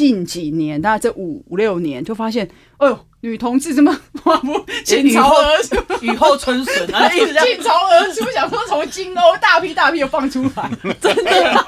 近几年，大概这五五六年，就发现，哎呦，女同志怎么哇不倾巢而出，雨后春笋啊，一直倾巢而出，想说从金欧大批大批的放出来，真的。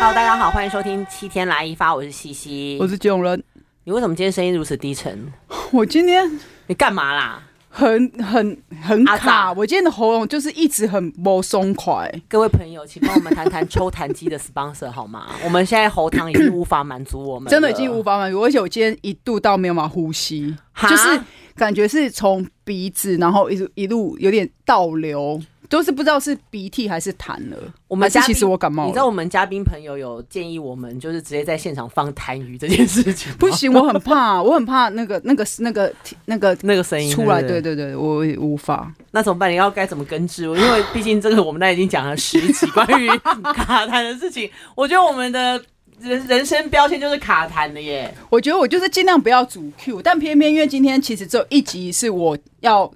Hello，大家好，欢迎收听七天来一发，我是西西，我是基隆人。你为什么今天声音如此低沉？我今天你干嘛啦？很很很卡，我今天的喉咙就是一直很不松快。各位朋友，请帮我们谈谈抽痰机的 sponsor 好吗？我们现在喉糖已经无法满足我们，真的已经无法满足，而且我今天一度到没有办法呼吸，就是感觉是从鼻子，然后一路一路有点倒流。都是不知道是鼻涕还是痰了。我们其实我感冒，你知道我们嘉宾朋友有建议我们就是直接在现场放痰盂这件事情。不行，我很怕，我很怕那个那个那个那个那个声音出来。对对对，我无法。那怎么办？你要该怎么根治？因为毕竟这个我们那已经讲了十集关于卡痰的事情。我觉得我们的人人生标签就是卡痰的耶。我觉得我就是尽量不要主 Q，但偏偏因为今天其实只有一集是我要。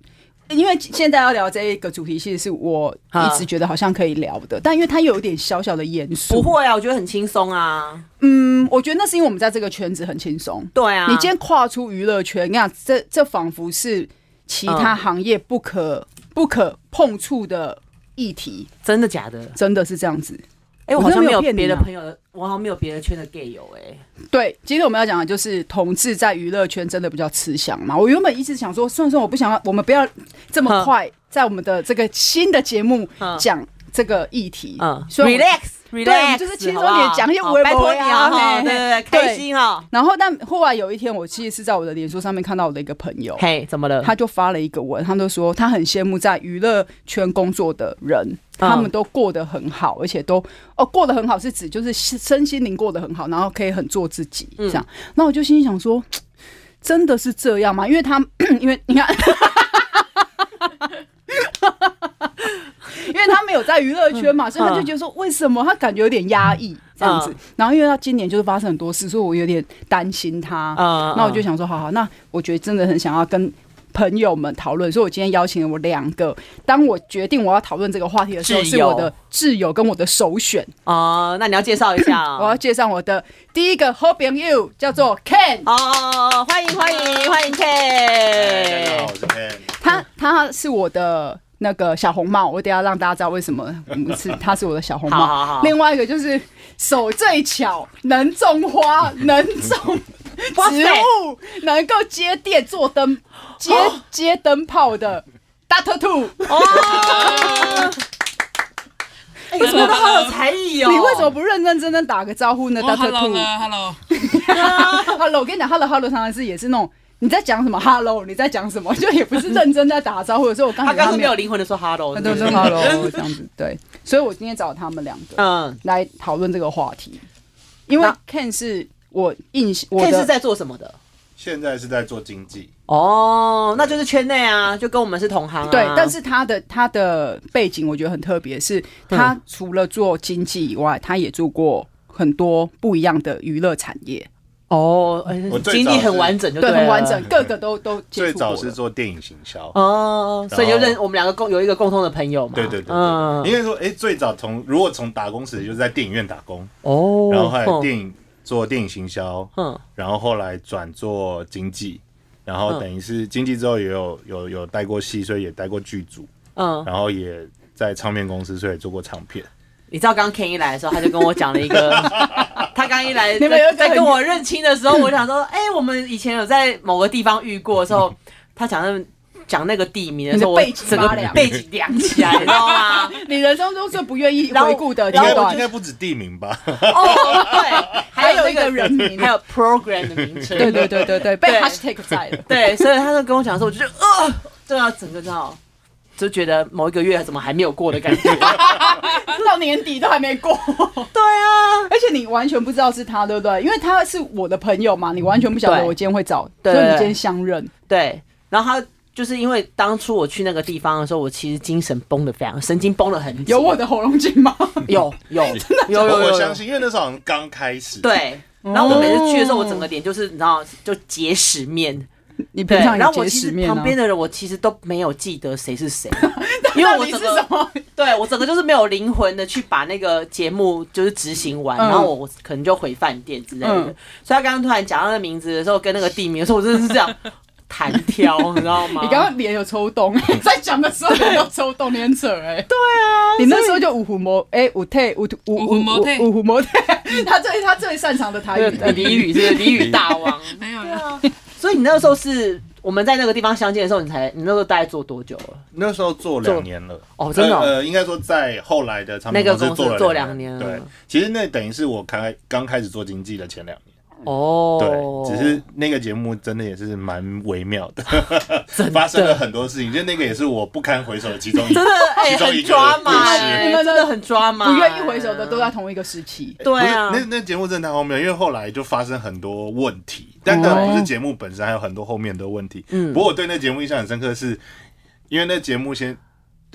因为现在要聊这一个主题，其实是我一直觉得好像可以聊的，但因为它有一点小小的严肃。不会啊，我觉得很轻松啊。嗯，我觉得那是因为我们在这个圈子很轻松。对啊，你今天跨出娱乐圈，你看这这仿佛是其他行业不可不可碰触的议题。真的假的？真的是这样子。哎、欸，我好像没有别的朋友，我好像没有别的圈的 gay 友哎、欸。对，今天我们要讲的就是同志在娱乐圈真的比较吃香嘛。我原本一直想说，算算我不想要，我们不要这么快在我们的这个新的节目讲这个议题。嗯，relax。对，就是轻松点讲一些微博啊，对对对，开心哈。然后，但后来有一天，我其实是在我的脸书上面看到我的一个朋友，嘿，怎么了？他就发了一个文，他就说他很羡慕在娱乐圈工作的人，他们都过得很好，而且都哦过得很好，是指就是身心灵过得很好，然后可以很做自己这样。那我就心想说，真的是这样吗？因为他，因为你看。因为他没有在娱乐圈嘛，所以他就觉得说，为什么他感觉有点压抑这样子？然后因为他今年就是发生很多事，所以我有点担心他。那我就想说，好好，那我觉得真的很想要跟朋友们讨论，所以我今天邀请了我两个。当我决定我要讨论这个话题的时候，是我的挚友跟我的首选哦。那你要介绍一下，我要介绍我的第一个好朋友，叫做 Ken。哦，欢迎欢迎欢迎 Ken。大家好，我是 Ken。他他是我的。那个小红帽，我等下让大家知道为什么是他是我的小红帽。好好好。另外一个就是手最巧，能种花，能种植物，能够接电做灯，接接灯泡的 Dr. Two。哦，为什么都好有才艺哦？你为什么不认认真真打个招呼呢？Dr. Two，Hello，Hello，我跟你讲，Hello，Hello，常常是也是那种。你在讲什么？Hello，你在讲什么？就也不是认真在打招呼的时候，我刚才他刚刚没有灵魂的说 Hello，对说 Hello 这样子对，所以我今天找他们两个嗯来讨论这个话题，因为 Ken 是我印象，Ken 是在做什么的？现在是在做经济哦，那就是圈内啊，就跟我们是同行啊。对，但是他的他的背景我觉得很特别，是他除了做经济以外，他也做过很多不一样的娱乐产业。哦，经历很完整就对，对，很完整，各个都都。最早是做电影行销哦，所以就认我们两个共有一个共同的朋友嘛。对对对，嗯，应该说，哎，最早从如果从打工时就是在电影院打工哦，然后后来电影做电影行销，嗯，然后后来转做经济，然后等于是经济之后也有有有带过戏，所以也带过剧组，嗯，然后也在唱片公司，所以做过唱片。你知道刚 Ken 一来的时候，他就跟我讲了一个，他刚一来在在跟我认亲的时候，我想说，哎，我们以前有在某个地方遇过的时候，他讲那讲那个地名的时候，我整个背景凉起来，你知道吗？你人生中最不愿意回顾的阶段，应该不止地名吧？哦，对，还有一个人名，还有 program 的名称，对对对对对，被 hashtag 在了，对，所以他就跟我讲的时候，我就觉得，呃，这要整个知道。就觉得某一个月怎么还没有过的感觉，到年底都还没过。对啊，而且你完全不知道是他，对不对？因为他是我的朋友嘛，你完全不晓得我今天会找，所以你今天相认。对，然后他就是因为当初我去那个地方的时候，我其实精神崩的非常，神经绷得很紧。有我的喉咙紧吗？有有 真的有有，我相信，因为那时候好像刚开始。对，然后我每次去的时候，我整个脸就是你知道，就结石面。你平常有结石面，然后我其实旁边的人，我其实都没有记得谁是谁。因为我整个 对我整个就是没有灵魂的去把那个节目就是执行完，然后我可能就回饭店之类的。所以他刚刚突然讲到那个名字的时候，跟那个地名的时候，我真的是这样。弹挑，你知道吗？你刚刚脸有抽动，在讲的时候脸有抽动，你很扯哎。对啊，你那时候就五虎魔哎，五退五五五魔退五虎魔退，他最他最擅长的台语俚语是俚语大王。没有啊，所以你那个时候是我们在那个地方相见的时候，你才你那时候大概做多久了？那时候做两年了。哦，真的。呃，应该说在后来的唱片公司做两年了。对，其实那等于是我开刚开始做经济的前两年。哦，对，只是那个节目真的也是蛮微妙 的，发生了很多事情，就那个也是我不堪回首的其中一，真的哎，很抓马，你们真的很抓马，不愿意回首的都在同一个时期。对啊，那那节目真的太荒谬，因为后来就发生很多问题，但当然不是节目本身，还有很多后面的问题。嗯，不过我对那节目印象很深刻，是因为那节目先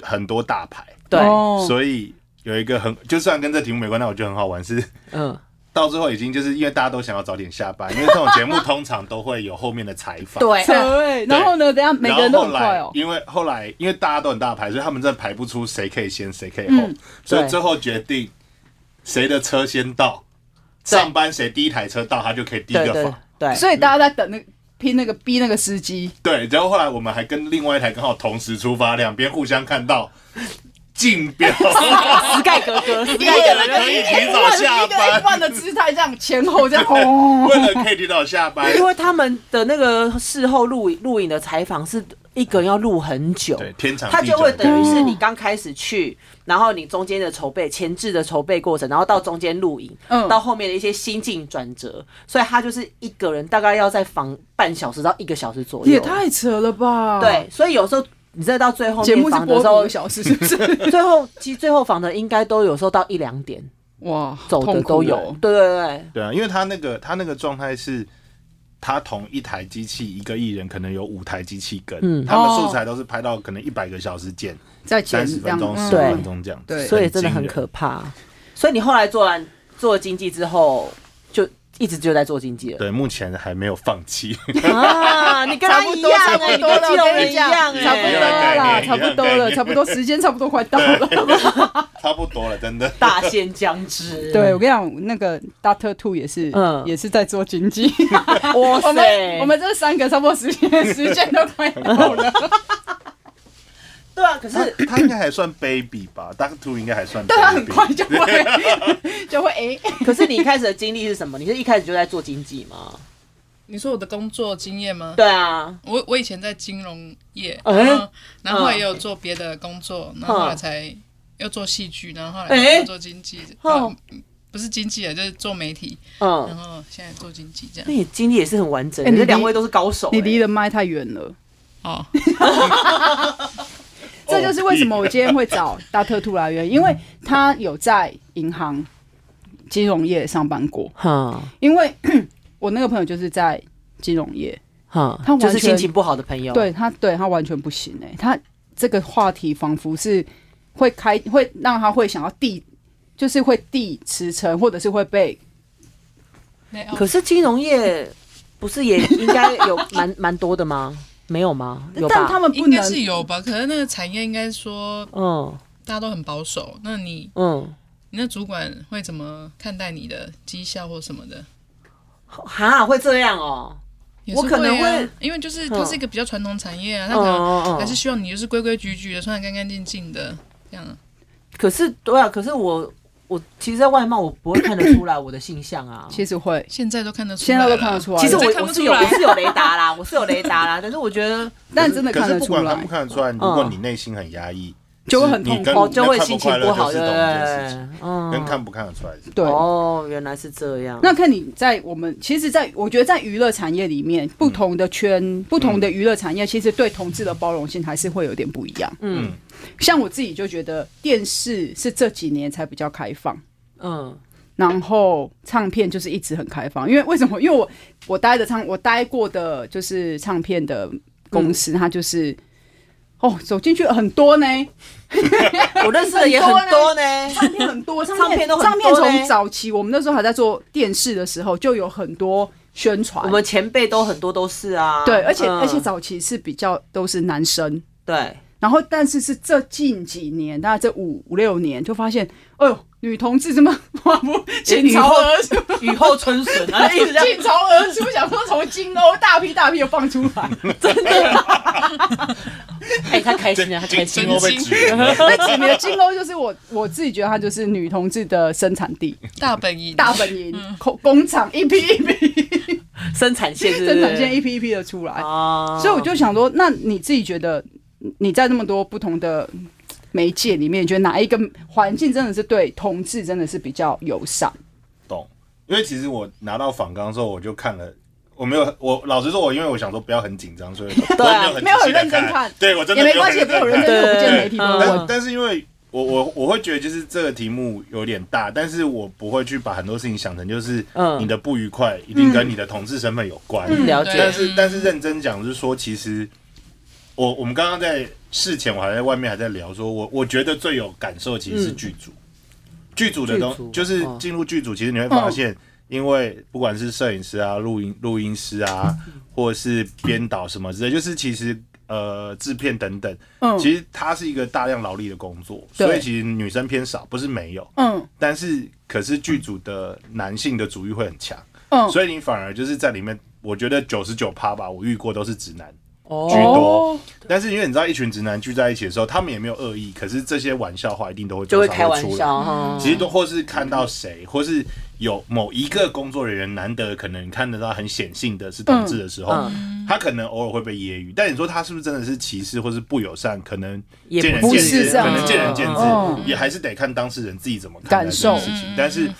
很多大牌，对，所以有一个很，就算跟这题目没关但，我觉得很好玩是，嗯。到最后已经就是因为大家都想要早点下班，因为这种节目通常都会有后面的采访。对对，然后呢，等下每个人都很快哦。因为后来因为大家都很大牌，所以他们真的排不出谁可以先谁可以后，所以最后决定谁的车先到，上班谁第一台车到，他就可以第一个访。对，所以大家在等那拼那个逼那个司机。对，然后后来我们还跟另外一台刚好同时出发，两边互相看到。竞标，斯盖格格，斯盖格格。可以提早下班，一般的姿态这样。前后这样，为了可以提早下班，因为他们的那个事后录影录影的采访是一个人要录很久，对，天长，他就会等于是你刚开始去，然后你中间的筹备前置的筹备过程，然后到中间录影，嗯，到后面的一些心境转折，所以他就是一个人大概要在访半小时到一个小时左右，也太扯了吧？对，所以有时候。你再到最后节目访的时候，小时是不是？最后其实最后访的应该都有时候到一两点，哇，走的都有。对对对对啊，因为他那个他那个状态是，他同一台机器一个艺人可能有五台机器跟，嗯，他们素材都是拍到可能一百个小时剪，在三十分钟、十分钟这样，对，所以真的很可怕。所以你后来做完做经济之后，就。一直就在做经纪了，对，目前还没有放弃啊！你跟他一样，差不多了，我跟你讲，差不多了，差不多了，差不多时间差不多快到了，差不多了，真的。大限将至，对，我跟你讲，那个 Doctor Two 也是，嗯，也是在做经济。哇塞，我们这三个差不多时间时间都快到了。对啊，可是他应该还算 baby 吧，Doctor Two 应该还算，但他很快就会 就会哎。可是你一开始的经历是什么？你是一开始就在做经济吗？你说我的工作经验吗？对啊，我我以前在金融业，然后然后也有做别的工作，然后后来才又做戏剧，然后后来又做经纪，不是经济啊，就是做媒体，然后现在做经济这样。那你经历也是很完整，你这两位都是高手，你离的麦太远了哦。这就是为什么我今天会找大特兔来源，因为他有在银行、金融业上班过。哈，因为 我那个朋友就是在金融业，哈，他就是心情不好的朋友。对他，对他完全不行哎，他这个话题仿佛是会开，会让他会想要递，就是会递辞呈，或者是会被。可是金融业不是也应该有蛮 蛮多的吗？没有吗？有？但他们应该是有吧？可能那个产业应该说，嗯，大家都很保守。那你，嗯，你那主管会怎么看待你的绩效或什么的？哈，会这样哦？我可能会，因为就是它是一个比较传统产业啊，他可能还是希望你就是规规矩矩的，穿的干干净净的这样。可是，对啊，可是我。我其实，在外貌我不会看得出来我的性向啊。其实会，现在都看得出来，现在都看得出来。其实我我是有我是有雷达啦，我是有雷达啦。但是我觉得，但真的看得出来。不看得出来，如果你内心很压抑，就会很痛苦，就会心情不好，对不对？嗯，跟看不看得出来是。对哦，原来是这样。那看你在我们，其实，在我觉得，在娱乐产业里面，不同的圈，不同的娱乐产业，其实对同志的包容性还是会有点不一样。嗯，像我自己就觉得，电视是这几年才比较开放。嗯，然后唱片就是一直很开放，因为为什么？因为我我待的唱，我待过的就是唱片的公司，它就是哦，走进去很多呢，我认识的也 很多呢，唱片很多，唱片都唱片从早期我们那时候还在做电视的时候，就有很多宣传，我们前辈都很多都是啊，对，而且而且早期是比较都是男生，对。然后但是是这近几年，大概这五五六年，就发现，哎呦。女同志怎么哇不倾巢而出，雨后春笋啊，一直倾巢而出，想说从金欧大批大批的放出来，真的。哎，他开心啊，他开心。金甌被指名，被指名的金欧就是我，我自己觉得它就是女同志的生产地，大本营，大本营，工工厂一批一批，生产线，生产线一批一批的出来。所以我就想说，那你自己觉得你在那么多不同的。媒介里面，你觉得哪一个环境真的是对同志真的是比较友善？懂，因为其实我拿到访纲之后，我就看了，我没有，我老实说，我因为我想说不要很紧张，所以 对啊，没有很认真看，对我真的也没关系，也没有认真，我不见媒体都问。但但是因为我我我会觉得就是这个题目有点大，但是我不会去把很多事情想成就是你的不愉快一定跟你的同志身份有关。了解，但是但是认真讲，就是说其实我我们刚刚在。事前我还在外面还在聊，说我我觉得最有感受其实是剧组，剧组的东西就是进入剧组，其实你会发现，因为不管是摄影师啊、录音录音师啊，或者是编导什么之类，就是其实呃制片等等，其实它是一个大量劳力的工作，所以其实女生偏少，不是没有，嗯，但是可是剧组的男性的主欲会很强，嗯，所以你反而就是在里面，我觉得九十九趴吧，我遇过都是直男。居多，但是因为你知道，一群直男聚在一起的时候，他们也没有恶意，可是这些玩笑话一定都会就会开玩笑，其实都或是看到谁，或是有某一个工作人员难得可能看得到很显性的是同志的时候，他可能偶尔会被揶揄。但你说他是不是真的是歧视或是不友善？可能见仁见智，可能见仁见智，也还是得看当事人自己怎么看待这件事情。但是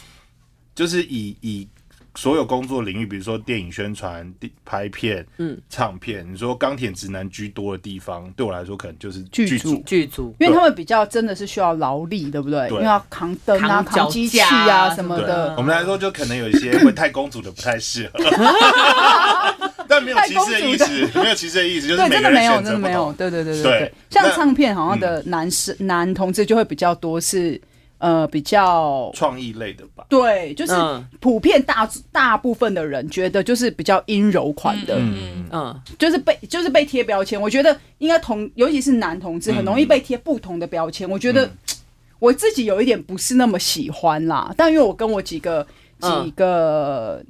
就是以以。所有工作领域，比如说电影宣传、拍片、嗯，唱片，你说钢铁直男居多的地方，对我来说可能就是剧组，剧组，因为他们比较真的是需要劳力，对不对？因为要扛灯啊、扛机器啊什么的。我们来说，就可能有一些会太公主的不太适合，但没有歧视的意思，没有歧视的意思，就是真的没有，真的没有，对对对对对。像唱片好像的男生男同志就会比较多是。呃，比较创意类的吧。对，就是普遍大大部分的人觉得就是比较阴柔款的，嗯嗯，就是被就是被贴标签。我觉得应该同，尤其是男同志，很容易被贴不同的标签。我觉得我自己有一点不是那么喜欢啦，但因为我跟我几个几个。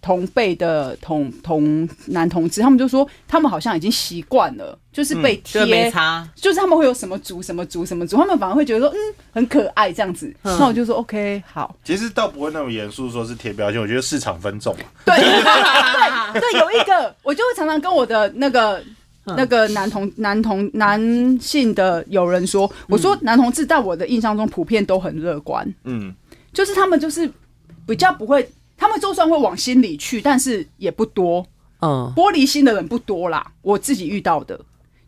同辈的同同男同志，他们就说他们好像已经习惯了，就是被贴，嗯、就，就是他们会有什么族什么族什么族，他们反而会觉得说嗯很可爱这样子。嗯、那我就说 OK 好，其实倒不会那么严肃说是贴标签，我觉得市场分众嘛。对 对对，有一个我就会常常跟我的那个那个男同男同男性的友人说，我说男同志在我的印象中普遍都很乐观，嗯，就是他们就是比较不会。他们就算会往心里去，但是也不多。嗯，玻璃心的人不多啦。我自己遇到的，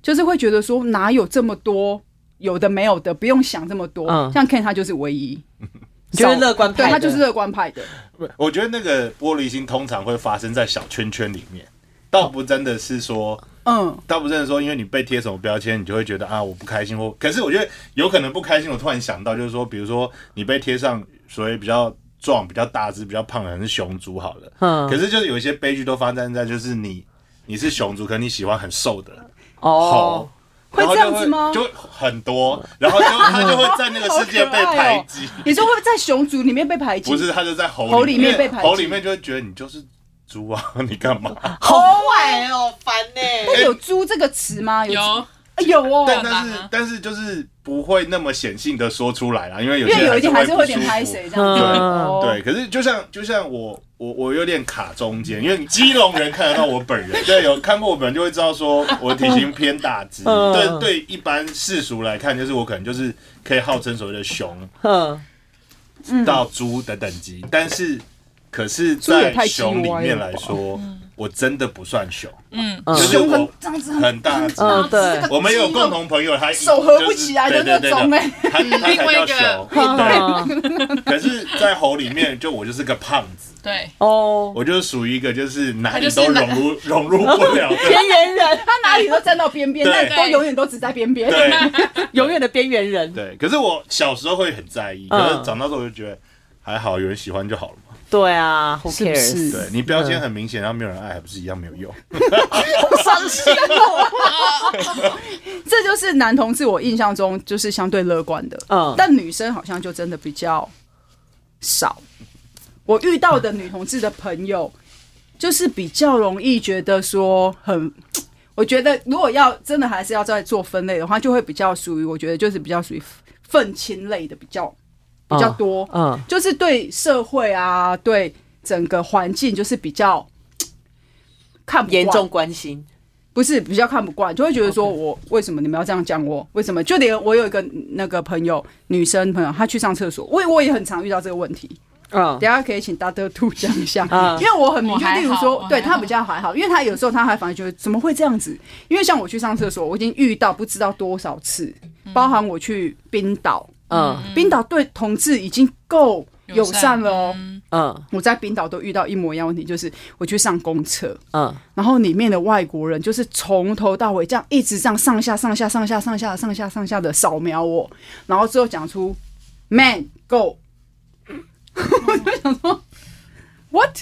就是会觉得说哪有这么多有的没有的，不用想这么多。嗯，像 Ken 他就是唯一，就是乐观派，对，他就是乐观派的。我觉得那个玻璃心通常会发生在小圈圈里面，倒不真的是说，嗯，倒不真的说，因为你被贴什么标签，你就会觉得啊，我不开心或。可是我觉得有可能不开心。我突然想到，就是说，比如说你被贴上所谓比较。壮比较大只比较胖的人是熊族好了，嗯，可是就是有一些悲剧都发生在就是你你是熊族，可能你喜欢很瘦的哦，会这样子吗？就很多，然后就 他就会在那个世界被排挤。你说会在熊族里面被排挤？不是，他就在猴猴里面被排挤，猴里面就会觉得你就是猪啊，你干嘛？好坏哦，烦呢。有猪这个词吗？有。有哦，但但是但是就是不会那么显性的说出来啦，因为有些有一点还是会有点拍谁这样。对对，可是就像就像我我我有点卡中间，因为基隆人看得到我本人，对，有看过我本人就会知道说我体型偏大只，对对，一般世俗来看，就是我可能就是可以号称所谓的熊，到猪的等级，但是可是在熊里面来说。我真的不算熊，嗯，熊很这样子很大只，嗯，对，我们有共同朋友，他手合不起来的那种，哎，他他才叫熊，对，可是，在猴里面，就我就是个胖子，对，哦，我就是属于一个就是哪里都融入 融入不了的边缘人，他哪里都站到边边，但都永远都只在边边，对，永远的边缘人，对。可是我小时候会很在意，可是长大之后我就觉得。还好有人喜欢就好了嘛。对啊，Who cares？是是对你标签很明显，然后没有人爱，还不是一样没有用？好伤心哦！这就是男同志，我印象中就是相对乐观的。嗯，但女生好像就真的比较少。我遇到的女同志的朋友，就是比较容易觉得说很。我觉得如果要真的还是要再做分类的话，就会比较属于我觉得就是比较属于愤青类的比较比较多。嗯，就是对社会啊，对整个环境就是比较看不惯，严重关心，不是比较看不惯，就会觉得说我为什么你们要这样讲我？为什么？就连我有一个那个朋友，女生朋友，她去上厕所，我我也很常遇到这个问题。嗯，等下可以请大德兔讲一下，因为我很明确，例如说，对他比较还好，因为他有时候他还反而觉得怎么会这样子？因为像我去上厕所，我已经遇到不知道多少次，包含我去冰岛，嗯，冰岛对同志已经够友善了哦，嗯，我在冰岛都遇到一模一样问题，就是我去上公厕，嗯，然后里面的外国人就是从头到尾这样一直这样上下上下上下上下上下上下的扫描我，然后之后讲出 man go。我就想说，what？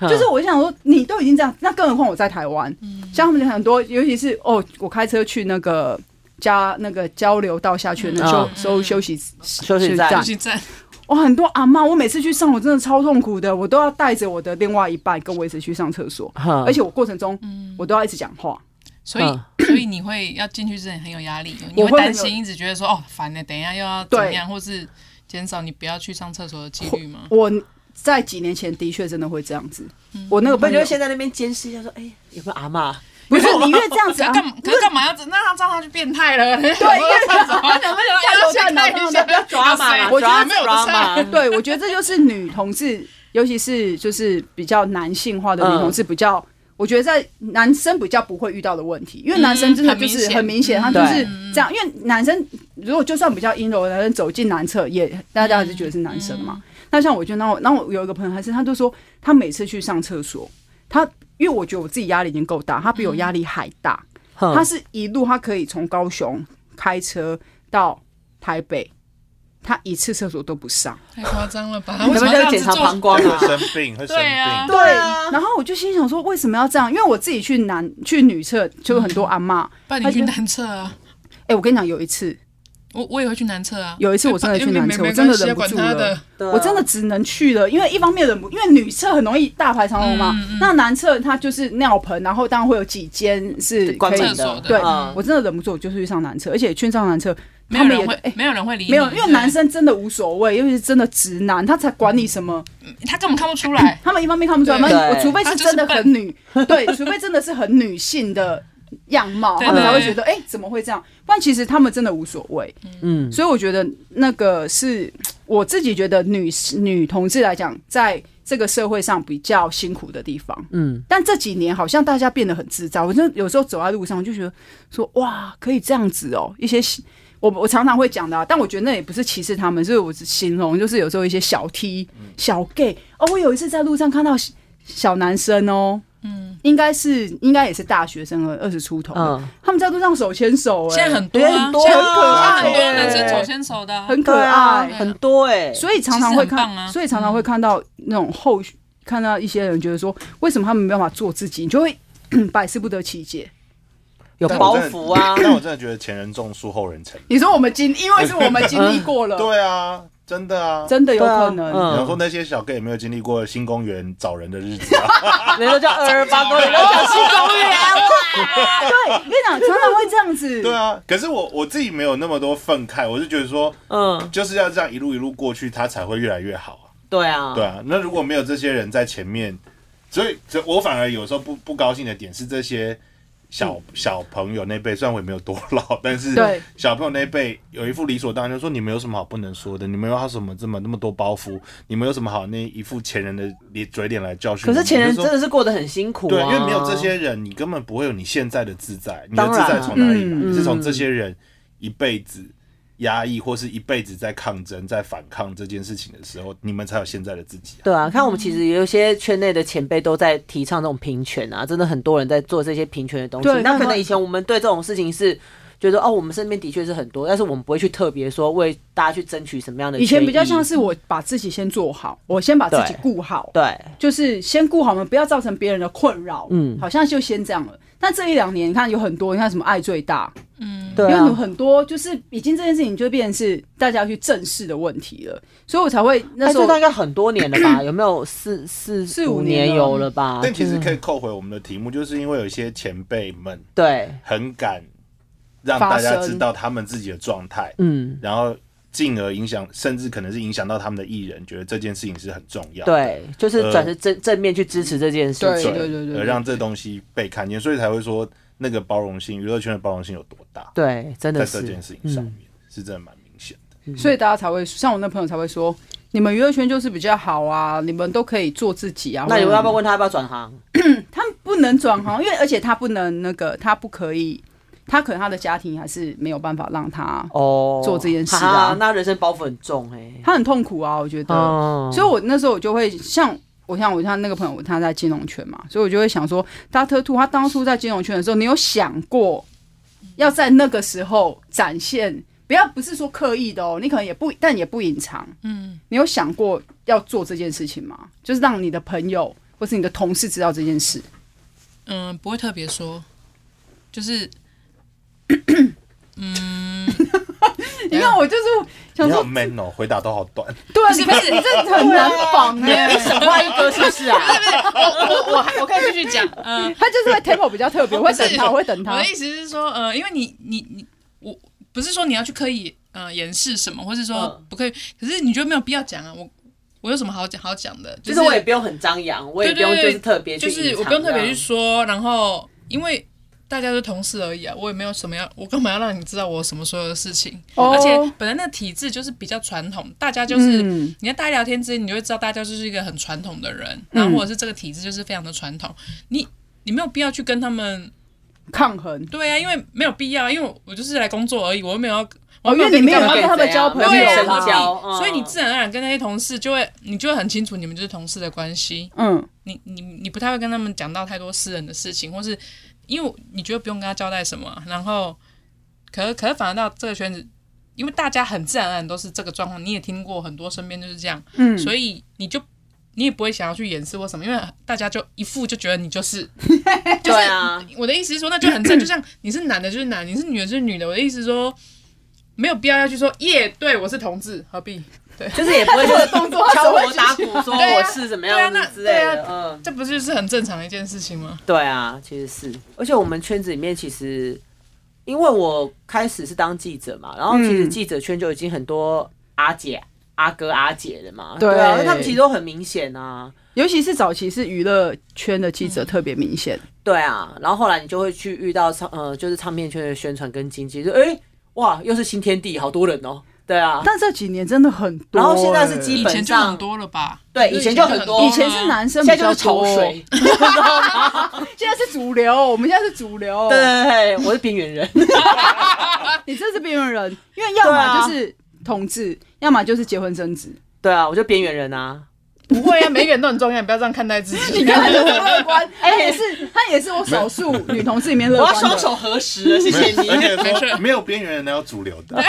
就是我就想说，你都已经这样，那更何况我在台湾，像他们很多，尤其是哦，我开车去那个加那个交流道下去那休休休息休息站，休息站，我很多阿妈，我每次去上，我真的超痛苦的，我都要带着我的另外一半跟我一起去上厕所，而且我过程中我都要一直讲话，所以所以你会要进去之前很有压力，你会担心，一直觉得说哦烦了，等一下又要怎样，或是。减少你不要去上厕所的几率吗？我在几年前的确真的会这样子。我那个朋友就先在那边监视一下，说：“哎，有没有阿嬷？不是你越这样子，干干干嘛要？那他这样他就变态了。对，因为他怎么怎么要先看一下，不要抓嘛。我觉得没有抓。对，我觉得这就是女同志，尤其是就是比较男性化的女同志比较。”我觉得在男生比较不会遇到的问题，因为男生真的就是很明显，他就是这样。因为男生如果就算比较阴柔的男生走进男厕，也大家还是觉得是男生嘛。那像我就那我那我有一个朋友，还是他就说，他每次去上厕所，他因为我觉得我自己压力已经够大，他比我压力还大。他是一路他可以从高雄开车到台北。他一次厕所都不上，太夸张了吧？为什么要检查膀胱啊？生病，会生病。对啊，对啊。然后我就心想说，为什么要这样？因为我自己去男去女厕，就有很多阿嬷。那你去男厕啊？哎，我跟你讲，有一次，我我也会去男厕啊。有一次我真的去男厕，我真的忍不住了，我真的只能去了。因为一方面忍不，因为女厕很容易大排长龙嘛。那男厕它就是尿盆，然后当然会有几间是可以的。对，我真的忍不住，我就是去上男厕，而且去上男厕。没有人会，没有人会理你。没有，因为男生真的无所谓，尤其是真的直男，他才管你什么。他根本看不出来，他们一方面看不出来，我除非是真的很女，对，除非真的是很女性的样貌，他们才会觉得，哎，怎么会这样？不然其实他们真的无所谓。嗯，所以我觉得那个是我自己觉得女女同志来讲，在这个社会上比较辛苦的地方。嗯，但这几年好像大家变得很自在，我就有时候走在路上就觉得说，哇，可以这样子哦，一些。我我常常会讲的，但我觉得那也不是歧视他们，所以我形容就是有时候一些小 T、小 gay 哦。我有一次在路上看到小男生哦，嗯，应该是应该也是大学生了，二十出头，嗯，他们在路上手牵手，哎，现在很多很多，很可爱，很多男生手牵手的，很可爱，很多哎，所以常常会看啊，所以常常会看到那种后续，看到一些人觉得说，为什么他们没办法做自己，你就会百思不得其解。有包袱啊！但我真的觉得前人种树，后人乘。你说我们经，因为是我们经历过了。对啊，真的啊，真的有可能。然后说那些小 gay 也没有经历过新公园找人的日子啊。人都叫 二二八公园，都叫新公园。对，跟你讲，常常会这样子。对啊，可是我我自己没有那么多愤慨，我是觉得说，嗯，就是要这样一路一路过去，它才会越来越好啊。对啊，对啊。那如果没有这些人在前面，所以，所以我反而有时候不不高兴的点是这些。小小朋友那辈，虽然我也没有多老，但是小朋友那辈有一副理所当然，就说你们有什么好不能说的？你们有什么这么那么多包袱？你们有什么好那一副前人的脸嘴脸来教训？可是前人真的是过得很辛苦啊，对，因为没有这些人，你根本不会有你现在的自在。你的自在从哪里来？是从这些人一辈子。压抑或是一辈子在抗争、在反抗这件事情的时候，你们才有现在的自己啊。对啊，看我们其实有一些圈内的前辈都在提倡这种平权啊，真的很多人在做这些平权的东西。对，那可能以前我们对这种事情是觉得哦，我们身边的确是很多，但是我们不会去特别说为大家去争取什么样的。以前比较像是我把自己先做好，我先把自己顾好，对，就是先顾好嘛，不要造成别人的困扰。嗯，好像就先这样了。但这一两年，你看有很多，你看什么爱最大，嗯，对、啊，因为有很多就是已经这件事情就变成是大家要去正视的问题了，所以我才会那时候大概很多年了吧？有没有四四四五年有了吧？但其实可以扣回我们的题目，就是因为有一些前辈们对很敢。让大家知道他们自己的状态，嗯，然后进而影响，甚至可能是影响到他们的艺人，觉得这件事情是很重要，对，就是转成正正面去支持这件事情，对对对对，而让这东西被看见，所以才会说那个包容性，娱乐圈的包容性有多大？对，真的在这件事情上面是真的蛮明显的，所以大家才会像我那朋友才会说，你们娱乐圈就是比较好啊，你们都可以做自己啊。那你们要不要问他要不要转行？他不能转行，因为而且他不能那个，他不可以。他可能他的家庭还是没有办法让他哦。做这件事啊，那人生包袱很重哎、欸，他很痛苦啊，我觉得，哦、所以我那时候我就会像我像我像那个朋友，他在金融圈嘛，所以我就会想说，Dr. Two 他当初在金融圈的时候，你有想过要在那个时候展现，不要不是说刻意的哦，你可能也不但也不隐藏，嗯，你有想过要做这件事情吗？就是让你的朋友或是你的同事知道这件事，嗯，不会特别说，就是。嗯，你看我就是想说 man 哦，回答都好短。对，是不是？你这很难仿哎，什么一个是不是啊？我我我我可以继续讲。嗯，他就是会 tempo 比较特别，我会等他，我会等他。我的意思是说，呃，因为你你你，我不是说你要去刻意呃掩饰什么，或是说不可以，可是你觉得没有必要讲啊？我我有什么好讲好讲的？就是我也不用很张扬，我也不用就是特别，就是我不用特别去说，然后因为。大家是同事而已啊，我也没有什么要，我干嘛要让你知道我什么所有的事情？Oh. 而且本来那个体制就是比较传统，大家就是、嗯、你在大家聊天之间，你就会知道大家就是一个很传统的人，嗯、然后或者是这个体制就是非常的传统，你你没有必要去跟他们抗衡。对啊，因为没有必要，因为我就是来工作而已，我又没有要，我因为你没有要跟他们交朋友，所以你自然而然跟那些同事就会，你就会很清楚你们就是同事的关系。嗯，你你你不太会跟他们讲到太多私人的事情，或是。因为你觉得不用跟他交代什么，然后，可是可是反而到这个圈子，因为大家很自然而然都是这个状况，你也听过很多身边就是这样，嗯，所以你就你也不会想要去掩饰或什么，因为大家就一副就觉得你就是，就是啊，我的意思是说，那就很正，就像你是男的就是男，你是女的就是女的，我的意思是说，没有必要要去说耶，对我是同志，何必？对，就是也不会说动作敲锣打鼓说我是怎么样的之类的，嗯，这不就是很正常的一件事情吗？对啊，其实是，而且我们圈子里面其实，因为我开始是当记者嘛，然后其实记者圈就已经很多阿姐、阿哥、阿姐的嘛，对。啊，他们其实都很明显啊，尤其是早期是娱乐圈的记者特别明显，对啊，然后后来你就会去遇到唱呃，就是唱片圈的宣传跟经纪，就哎哇，又是新天地，好多人哦。对啊，但这几年真的很多，然后现在是基本上很多了吧？对，以前就很多，以前是男生比较潮水，现在是主流，我们现在是主流。对对对，我是边缘人，你这是边缘人，因为要么就是同志，要么就是结婚生子。对啊，我就边缘人啊。不会啊，每个人都很重要，你不要这样看待自己。你看他就是乐观，哎，也是他也是我少数女同志里面乐观。我要双手合十，谢谢你。而且说没有边缘人，哪有主流的？没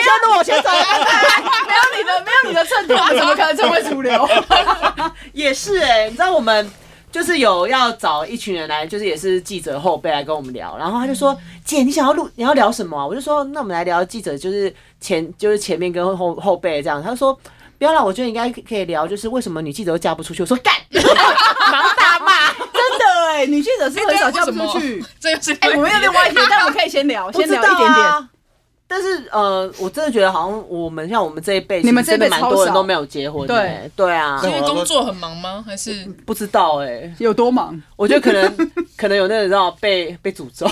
有那我先走，没有你的，没有你的衬托，怎么可能成为主流？也是哎，你知道我们就是有要找一群人来，就是也是记者后辈来跟我们聊，然后他就说：“姐，你想要录，你要聊什么啊？”我就说：“那我们来聊记者，就是前就是前面跟后后辈这样。”他就说。不要了，我觉得应该可以聊，就是为什么女记者都嫁不出去。我说干，忙大骂，真的哎，女记者是很少嫁不出去。这又是哎，我们有点歪题，但我们可以先聊，先聊一点点。但是呃，我真的觉得好像我们像我们这一辈，你们这一辈蛮多人都没有结婚。对对啊，因为工作很忙吗？还是不知道哎，有多忙？我觉得可能 可能有那种知道被被诅咒，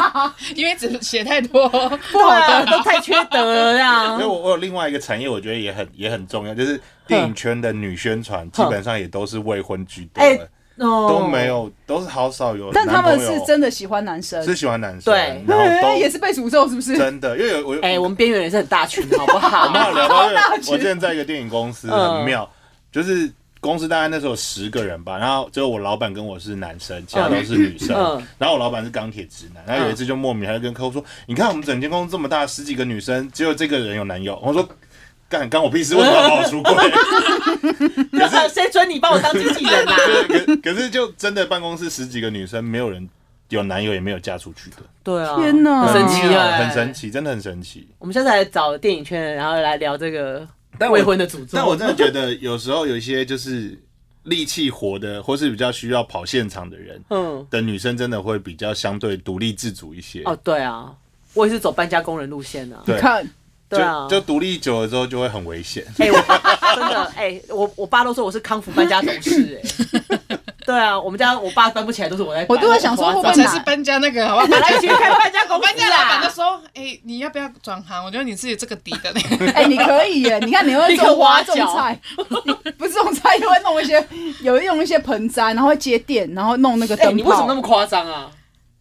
因为只写太多不好的，都太缺德了这样。因为我我有另外一个产业，我觉得也很也很重要，就是电影圈的女宣传，基本上也都是未婚居多。都没有，都是好少有。但他们是真的喜欢男生，是喜欢男生。对，然后 都也是被诅咒，是不是？真的，因为有我哎，我们边缘人是很大群，好不好？我们有聊到，我之前在一个电影公司，很妙，就是公司大概那时候有十个人吧，然后只有我老板跟我是男生，其他都是女生。嗯、然后我老板是钢铁直男，然后有一次就莫名还跟客户说：“你看我们整间公司这么大，十几个女生，只有这个人有男友。”我说：“干干我屁事，为什么要帮我出柜？” 可是谁准你帮我当经纪人啊？可可是就真的办公室十几个女生，没有人有男友，也没有嫁出去的。对啊，天哪，很神奇啊，很神奇，真的很神奇。我们下次来找电影圈，然后来聊这个。但未婚的诅咒，但我真的觉得有时候有一些就是力气活的，或是比较需要跑现场的人，嗯，的女生真的会比较相对独立自主一些。哦，对啊，我也是走搬家工人路线的。对，看，对啊，就独立久了之后就会很危险。哎，我真的，哎，我我爸都说我是康复搬家董事，哎。对啊，我们家我爸搬不起来，都是我在。我都在想说，我才是搬家那个，好不好？来一起开搬家公司。搬家老板就说：“哎，你要不要转行？我觉得你自己这个底的。”哎，你可以耶！你看，你会种花种菜，不是种菜，又会弄一些，有用一些盆栽，然后会接电，然后弄那个灯泡。你为什么那么夸张啊？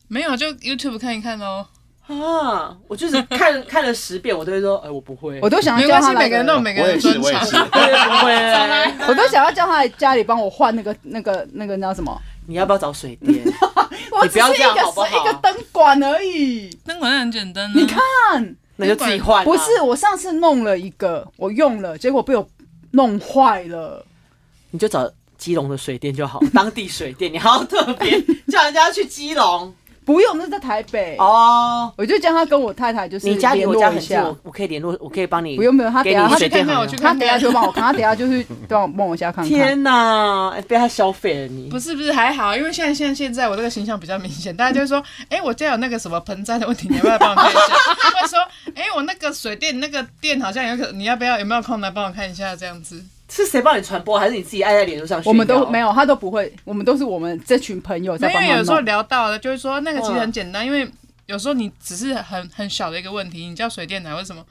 没有，就 YouTube 看一看哦。啊！我就是 看看了十遍，我都会说，哎，我不会。我都想要叫他每个人都有每个人专长。我也是，我也不会。我都想要叫他来家里帮我换那个那个那个叫什么？你要不要找水电？我只是一个一个灯管而已，灯管很简单。你看，那就自己换。不是，我上次弄了一个，我用了，结果被我弄坏了。你就找基隆的水电就好，当地水电，你还要特别叫人家去基隆。不用，那是在台北哦。我就叫他跟我太太，就是你家离我家很近，我可以联络，我可以帮你。不用不用，他等下他去看看我去，他等下就帮我看，他等下就是帮我帮我下看看。天哪，被他消费了你？不是不是还好，因为现在现在现在我这个形象比较明显，大家就会说，哎，我家有那个什么盆栽的问题，你要不要帮我看一下？他会说，哎，我那个水电那个电好像有可，你要不要有没有空来帮我看一下这样子？是谁帮你传播，还是你自己爱在脸书上？我们都没有，他都不会。我们都是我们这群朋友在帮忙。因为有时候聊到了，就是说那个其实很简单，因为有时候你只是很很小的一个问题，你叫水电台，为什么？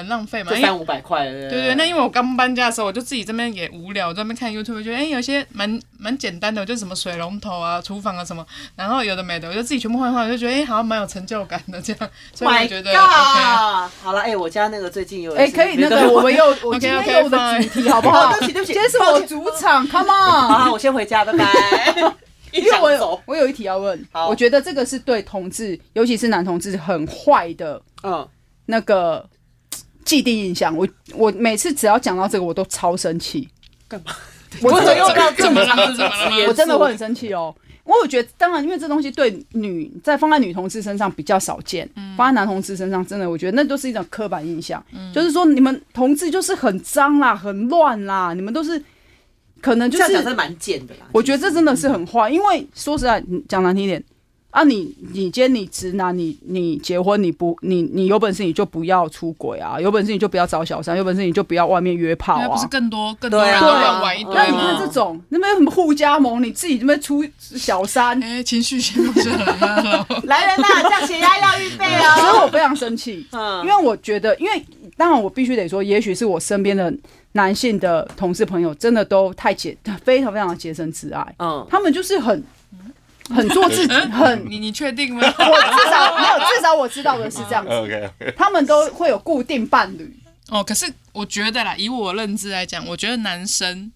很浪费嘛，三五百块。对对，那因为我刚搬家的时候，我就自己这边也无聊，在那边看 YouTube，觉得哎，有些蛮蛮简单的，就什么水龙头啊、厨房啊什么，然后有的没的，我就自己全部换换，我就觉得哎，好像蛮有成就感的这样。所以我觉得 OK。好了，哎，我家那个最近有哎，可以那个我们又 我今天有的主题好不好？对不起对不起，今天是我主场，Come on。好，我先回家，拜拜。因为我有我有一题要问，我觉得这个是对同志，尤其是男同志很坏的，嗯，那个。既定印象，我我每次只要讲到这个，我都超生气。干嘛？我怎么又到这么样？我真的会很生气哦。我有觉得，当然，因为这东西对女在放在女同志身上比较少见，嗯、放在男同志身上，真的，我觉得那都是一种刻板印象。嗯、就是说，你们同志就是很脏啦，很乱啦，你们都是可能就是讲的蛮贱的啦。我觉得这真的是很坏，因为说实在，讲难听一点。啊你，你你今天你直男，你你结婚你不你你有本事你就不要出轨啊，有本事你就不要找小三，有本事你就不要外面约炮啊，不是更多更多人乱玩一堆吗？那你看这种，那边有什么互加盟，你自己这边出小三，哎、欸，情绪先不是很好。来人呐，降血压要预备哦。所以我非常生气，嗯，因为我觉得，因为当然我必须得说，也许是我身边的男性的同事朋友真的都太洁，非常非常的洁身自爱，嗯，他们就是很。很做自己，很你你确定吗？我至少没有，至少我知道的是这样子。OK，他们都会有固定伴侣。哦，可是我觉得啦，以我认知来讲，我觉得男生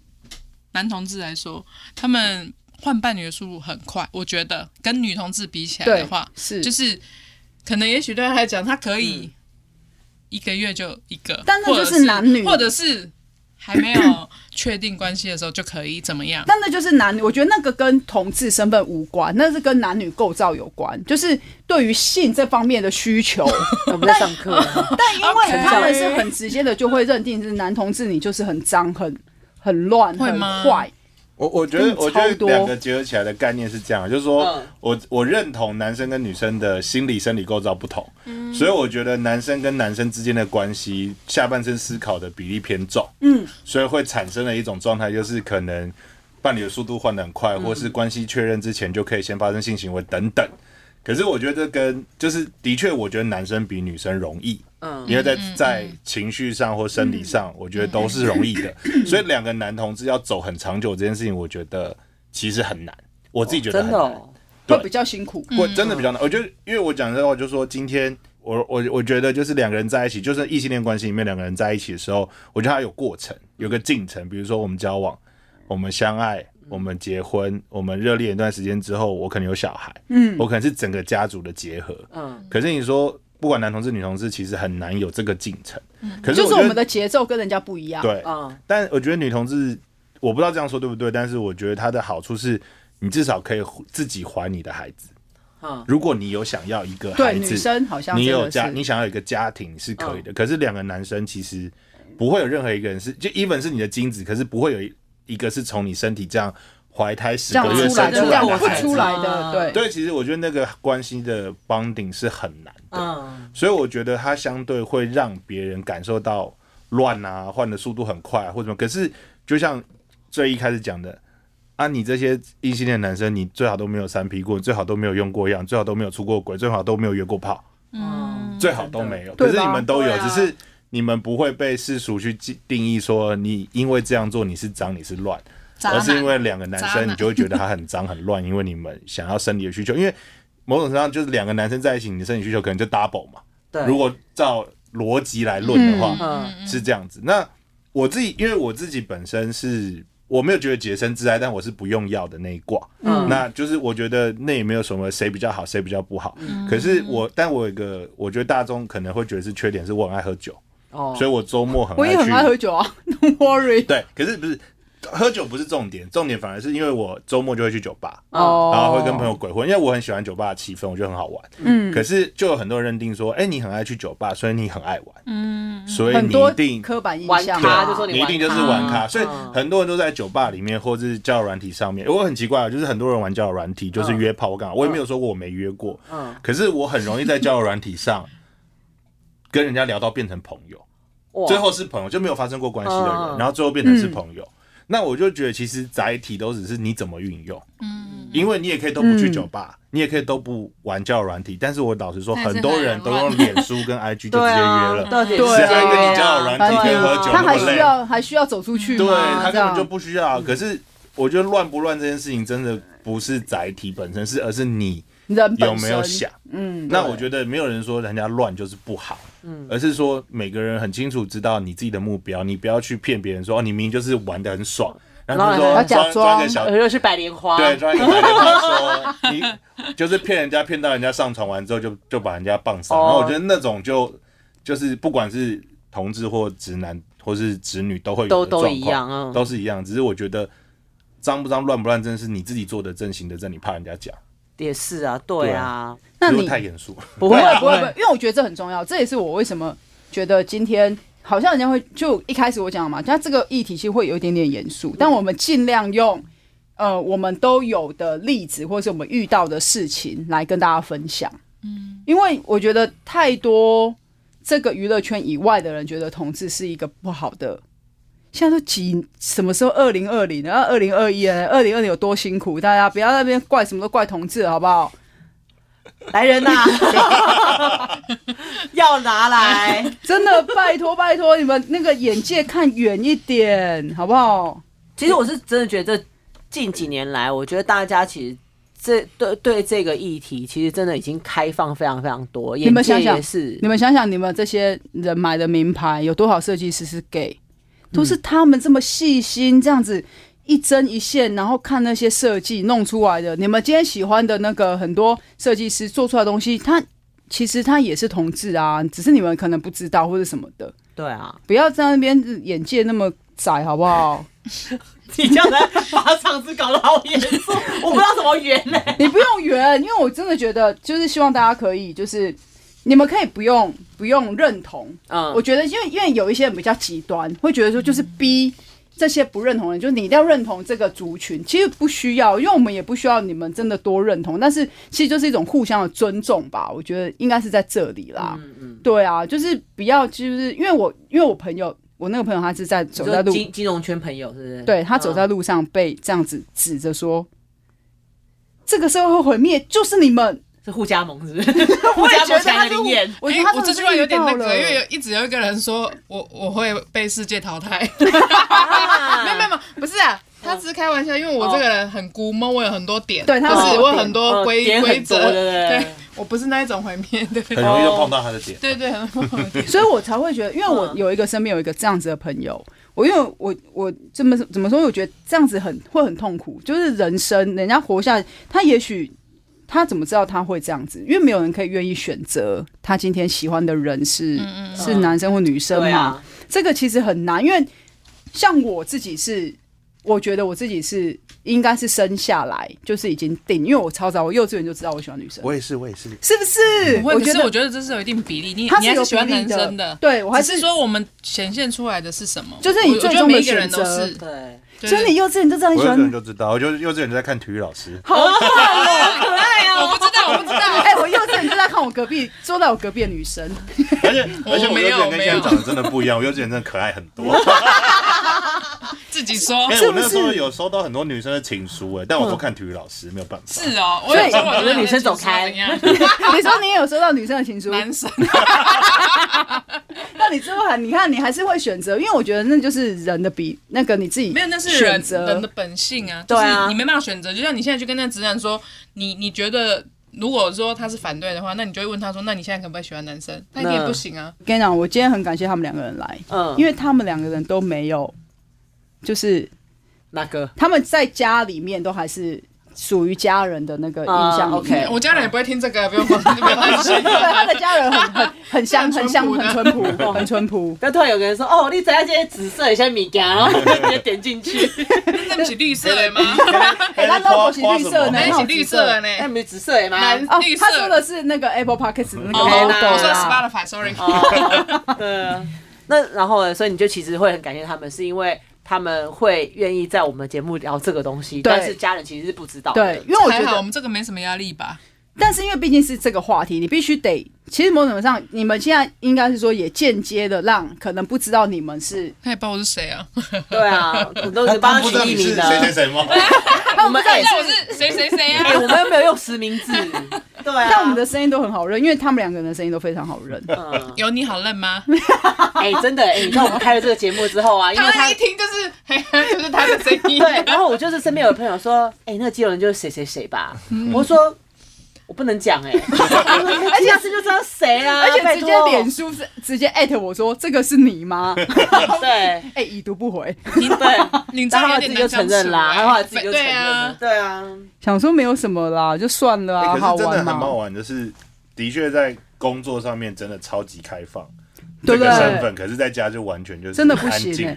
男同志来说，他们换伴侣的速度很快。我觉得跟女同志比起来的话，是就是可能也许对他来讲，他可以一个月就一个，但那就是男女，或者是。还没有 确定关系的时候就可以怎么样？但那就是男女，我觉得那个跟同志身份无关，那是跟男女构造有关，就是对于性这方面的需求。我们在上课，但因为他们是很直接的，就会认定是男同志，你就是很脏、很很乱、很坏。我我觉得，我觉得两个结合起来的概念是这样，就是说我我认同男生跟女生的心理生理构造不同，所以我觉得男生跟男生之间的关系，下半身思考的比例偏重，嗯，所以会产生了一种状态，就是可能伴侣的速度换得很快，或是关系确认之前就可以先发生性行为等等。可是我觉得这跟就是的确，我觉得男生比女生容易，嗯，因为在在情绪上或生理上，我觉得都是容易的。所以两个男同志要走很长久这件事情，我觉得其实很难。我自己觉得很难，会比较辛苦。我真的比较难。我觉得，因为我讲的话就是说，今天我我我觉得就是两个人在一起，就是异性恋关系里面两个人在一起的时候，我觉得它有过程，有个进程。比如说我们交往，我们相爱，我们结婚，我们热恋一段时间之后，我可能有小孩，嗯，我可能是整个家族的结合，嗯。可是你说，不管男同志、女同志，其实很难有这个进程。嗯。可是就是我们的节奏跟人家不一样。对，嗯。但我觉得女同志，我不知道这样说对不对，但是我觉得它的好处是，你至少可以自己怀你的孩子。嗯。如果你有想要一个孩子，女生好像你有家，你想要一个家庭是可以的。可是两个男生其实不会有任何一个人是，就 even 是你的精子，可是不会有。一个是从你身体这样怀胎十个月生出来的孩子，出来的，对对，其实我觉得那个关系的 bonding 是很难的，嗯，所以我觉得它相对会让别人感受到乱啊，换的速度很快啊，或者什么。可是就像最一开始讲的啊，你这些异性恋男生，你最好都没有三 P 过，最好都没有用过样，最好都没有出过轨，最好都没有约过炮，嗯，最好都没有。可是你们都有，只是。你们不会被世俗去定义说，你因为这样做你是脏你是乱，而是因为两个男生你就会觉得他很脏很乱，因为你们想要生理的需求，因为某种程度上就是两个男生在一起，你的生理需求可能就 double 嘛。对，如果照逻辑来论的话，是这样子。那我自己因为我自己本身是。我没有觉得洁身自爱，但我是不用药的那一挂。嗯，那就是我觉得那也没有什么谁比较好，谁比较不好。嗯，可是我，但我有一个，我觉得大众可能会觉得是缺点，是我很爱喝酒。哦，所以我周末很我也很爱喝酒啊，Don't worry。对，可是不是。喝酒不是重点，重点反而是因为我周末就会去酒吧，哦，然后会跟朋友鬼混，因为我很喜欢酒吧的气氛，我觉得很好玩。嗯，可是就有很多人认定说，哎，你很爱去酒吧，所以你很爱玩。嗯，所以你一定刻板印象，对，你一定就是玩咖。所以很多人都在酒吧里面或者是交友软体上面。我很奇怪，就是很多人玩交友软体就是约炮，我干嘛？我也没有说过我没约过。嗯，可是我很容易在交友软体上跟人家聊到变成朋友，最后是朋友，就没有发生过关系的人，然后最后变成是朋友。那我就觉得，其实载体都只是你怎么运用，嗯，因为你也可以都不去酒吧，你也可以都不玩交友软体，但是我老实说，很多人都用脸书跟 IG 就直接约了，对，谁还跟你交友软体可以喝酒，他还需要还需要走出去，对，他根本就不需要。可是我觉得乱不乱这件事情，真的不是载体本身是，而是你有没有想，嗯，那我觉得没有人说人家乱就是不好。嗯，而是说每个人很清楚知道你自己的目标，你不要去骗别人说哦，你明明就是玩的很爽，然后说装装个小，又是百莲花，对，装一个百莲花 说你就是骗人家，骗到人家上床完之后就就把人家棒杀。然后我觉得那种就就是不管是同志或直男或是直女都会有的状况，都都一样，都是一样。只是我觉得脏不脏、乱不乱，真的是你自己做的正行的正，你怕人家讲。也是啊，对啊，那你太严肃，不会不会不会，因为我觉得这很重要，这也是我为什么觉得今天好像人家会就一开始我讲嘛，他这个议题其实会有一点点严肃，但我们尽量用呃我们都有的例子或是我们遇到的事情来跟大家分享，嗯，因为我觉得太多这个娱乐圈以外的人觉得同志是一个不好的。现在都几什么时候？二零二零，然后二零二一了。二零二零有多辛苦？大家不要在那边怪什么都怪同志，好不好？来人呐、啊，要拿来！真的拜托拜托你们那个眼界看远一点，好不好？其实我是真的觉得，近几年来，我觉得大家其实这对对这个议题，其实真的已经开放非常非常多。你们想想，是你们想想，你们这些人买的名牌，有多少设计师是 gay？都是他们这么细心，这样子一针一线，然后看那些设计弄出来的。你们今天喜欢的那个很多设计师做出来的东西，他其实他也是同志啊，只是你们可能不知道或者什么的。对啊，不要在那边眼界那么窄，好不好？你这样子把场子搞得好严肃，我不知道怎么圆呢？你不用圆，因为我真的觉得，就是希望大家可以就是。你们可以不用不用认同，嗯，我觉得因为因为有一些人比较极端，会觉得说就是逼这些不认同的人，就是你一定要认同这个族群，其实不需要，因为我们也不需要你们真的多认同，但是其实就是一种互相的尊重吧，我觉得应该是在这里啦，嗯嗯，对啊，就是不要就是因为我因为我朋友我那个朋友他是在走在路金金融圈朋友是不是？对，他走在路上被这样子指着说，这个社会毁灭就是你们。是互加盟，是不是？互加盟才能演。我觉得我这句话有点那个，因为有一直有一个人说我我会被世界淘汰。没有没有，不是啊，他只是开玩笑，因为我这个人很孤闷，我有很多点，对，就是我有很多规规则，对，我不是那一种毁灭的，很容易就碰到他的点，对对，很容易。所以我才会觉得，因为我有一个身边有一个这样子的朋友，我因为我我这么怎么说？我觉得这样子很会很痛苦，就是人生人家活下来，他也许他怎么知道他会这样子？因为没有人可以愿意选择他今天喜欢的人是嗯嗯是男生或女生嘛，啊、这个其实很难。因为像我自己是，我觉得我自己是。应该是生下来就是已经定，因为我超早，我幼稚园就知道我喜欢女生。我也是，我也是，是不是？我觉得，我觉得这是有一定比例。你你还是喜欢男生的，对我还是说我们显现出来的是什么？就是你最终的选择。对，所以你幼稚园就这样喜欢。幼稚园就知道，我就幼稚园就在看体育老师。好！我不知道。哎，我幼稚园就在看我隔壁坐在我隔壁的女生。而且 而且我幼稚园跟现在长得真的不一样，我幼稚园真的可爱很多。自己说，哎，我那时候有收到很多女生的情书，哎，但我都看体育老师，没有办法。是哦，我有说我的女生走开。你说你也有收到女生的情书？男生。那你最后还，你看你还是会选择，因为我觉得那就是人的比那个你自己没有，那是选择人的本性啊。对啊，你没办法选择。就像你现在去跟那直男说，你你觉得如果说他是反对的话，那你就会问他说，那你现在可不可以喜欢男生？那你也不行啊。跟你讲，我今天很感谢他们两个人来，嗯，因为他们两个人都没有。就是那个，他们在家里面都还是属于家人的那个印象。OK，我家人也不会听这个，不用不用担心。对，他的家人很很很香，很香，很淳朴，很淳朴。但突然有个人说：“哦，你怎样？这些紫色一些米干，然后直接点进去，那不是绿色的吗？哎，那都是绿色的，那是绿色的呢？那不是紫色的吗？哦，他说的是那个 Apple Podcast 那个 logo，我说 Spotify，Sorry。对啊，那然后呢？所以你就其实会很感谢他们，是因为。他们会愿意在我们节目聊这个东西，但是家人其实是不知道的。对，因为我觉得我们这个没什么压力吧。但是因为毕竟是这个话题，你必须得。其实某种上，你们现在应该是说也间接的让可能不知道你们是。他也不知道我是谁啊？对啊，我都是帮他取艺名的。谁谁谁吗？我们 哎，我是谁谁谁啊？我们又没有用实名字。对啊，但我们的声音都很好认，因为他们两个人的声音都非常好认。嗯，有你好认吗？哎，真的哎，你知道我们开了这个节目之后啊，因为他一听就是就是他的声音。对，然后我就是身边有朋友说，哎，那个肌肉人就是谁谁谁吧？我说。我不能讲哎，而且下次就知道谁啦，而且直接脸书是直接艾特我说这个是你吗？对，哎，已读不回，对，然后自己就承认啦，然后自己就承认了，对啊，想说没有什么啦，就算了啊，好玩嘛，很好玩，就是的确在工作上面真的超级开放，对个身份，可是在家就完全就是真的不行，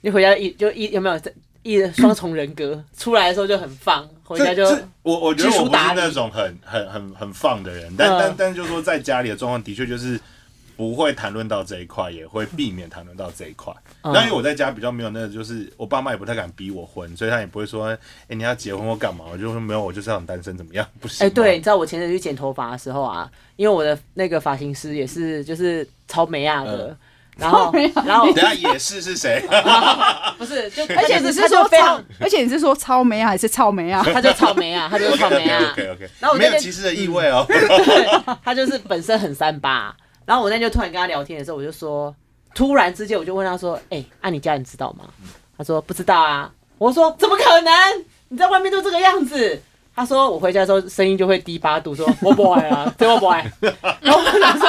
你回家一就一有没有一双重人格出来的时候就很放。回家就我我觉得我不是那种很很很很放的人，但但但就是说在家里的状况的确就是不会谈论到这一块，也会避免谈论到这一块。那因为我在家比较没有那个，就是我爸妈也不太敢逼我婚，所以他也不会说，哎，你要结婚或干嘛？我就说没有，我就是想单身，怎么样？不行。哎，对，你知道我前阵去剪头发的时候啊，因为我的那个发型师也是就是超美亚的。然后，然后等下也是是谁？不是，就而且只是说非常，而且你是说超美还是草莓啊？他就草莓啊，他就是草莓啊。OK OK，然后我没有歧视的意味哦。他就是本身很三八。然后我那天就突然跟他聊天的时候，我就说，突然之间我就问他说：“哎，啊，你家人知道吗？”他说：“不知道啊。”我说：“怎么可能？你在外面都这个样子。”他说：“我回家的时候声音就会低八度，说我不爱啊，对我不爱。”然后我想说：“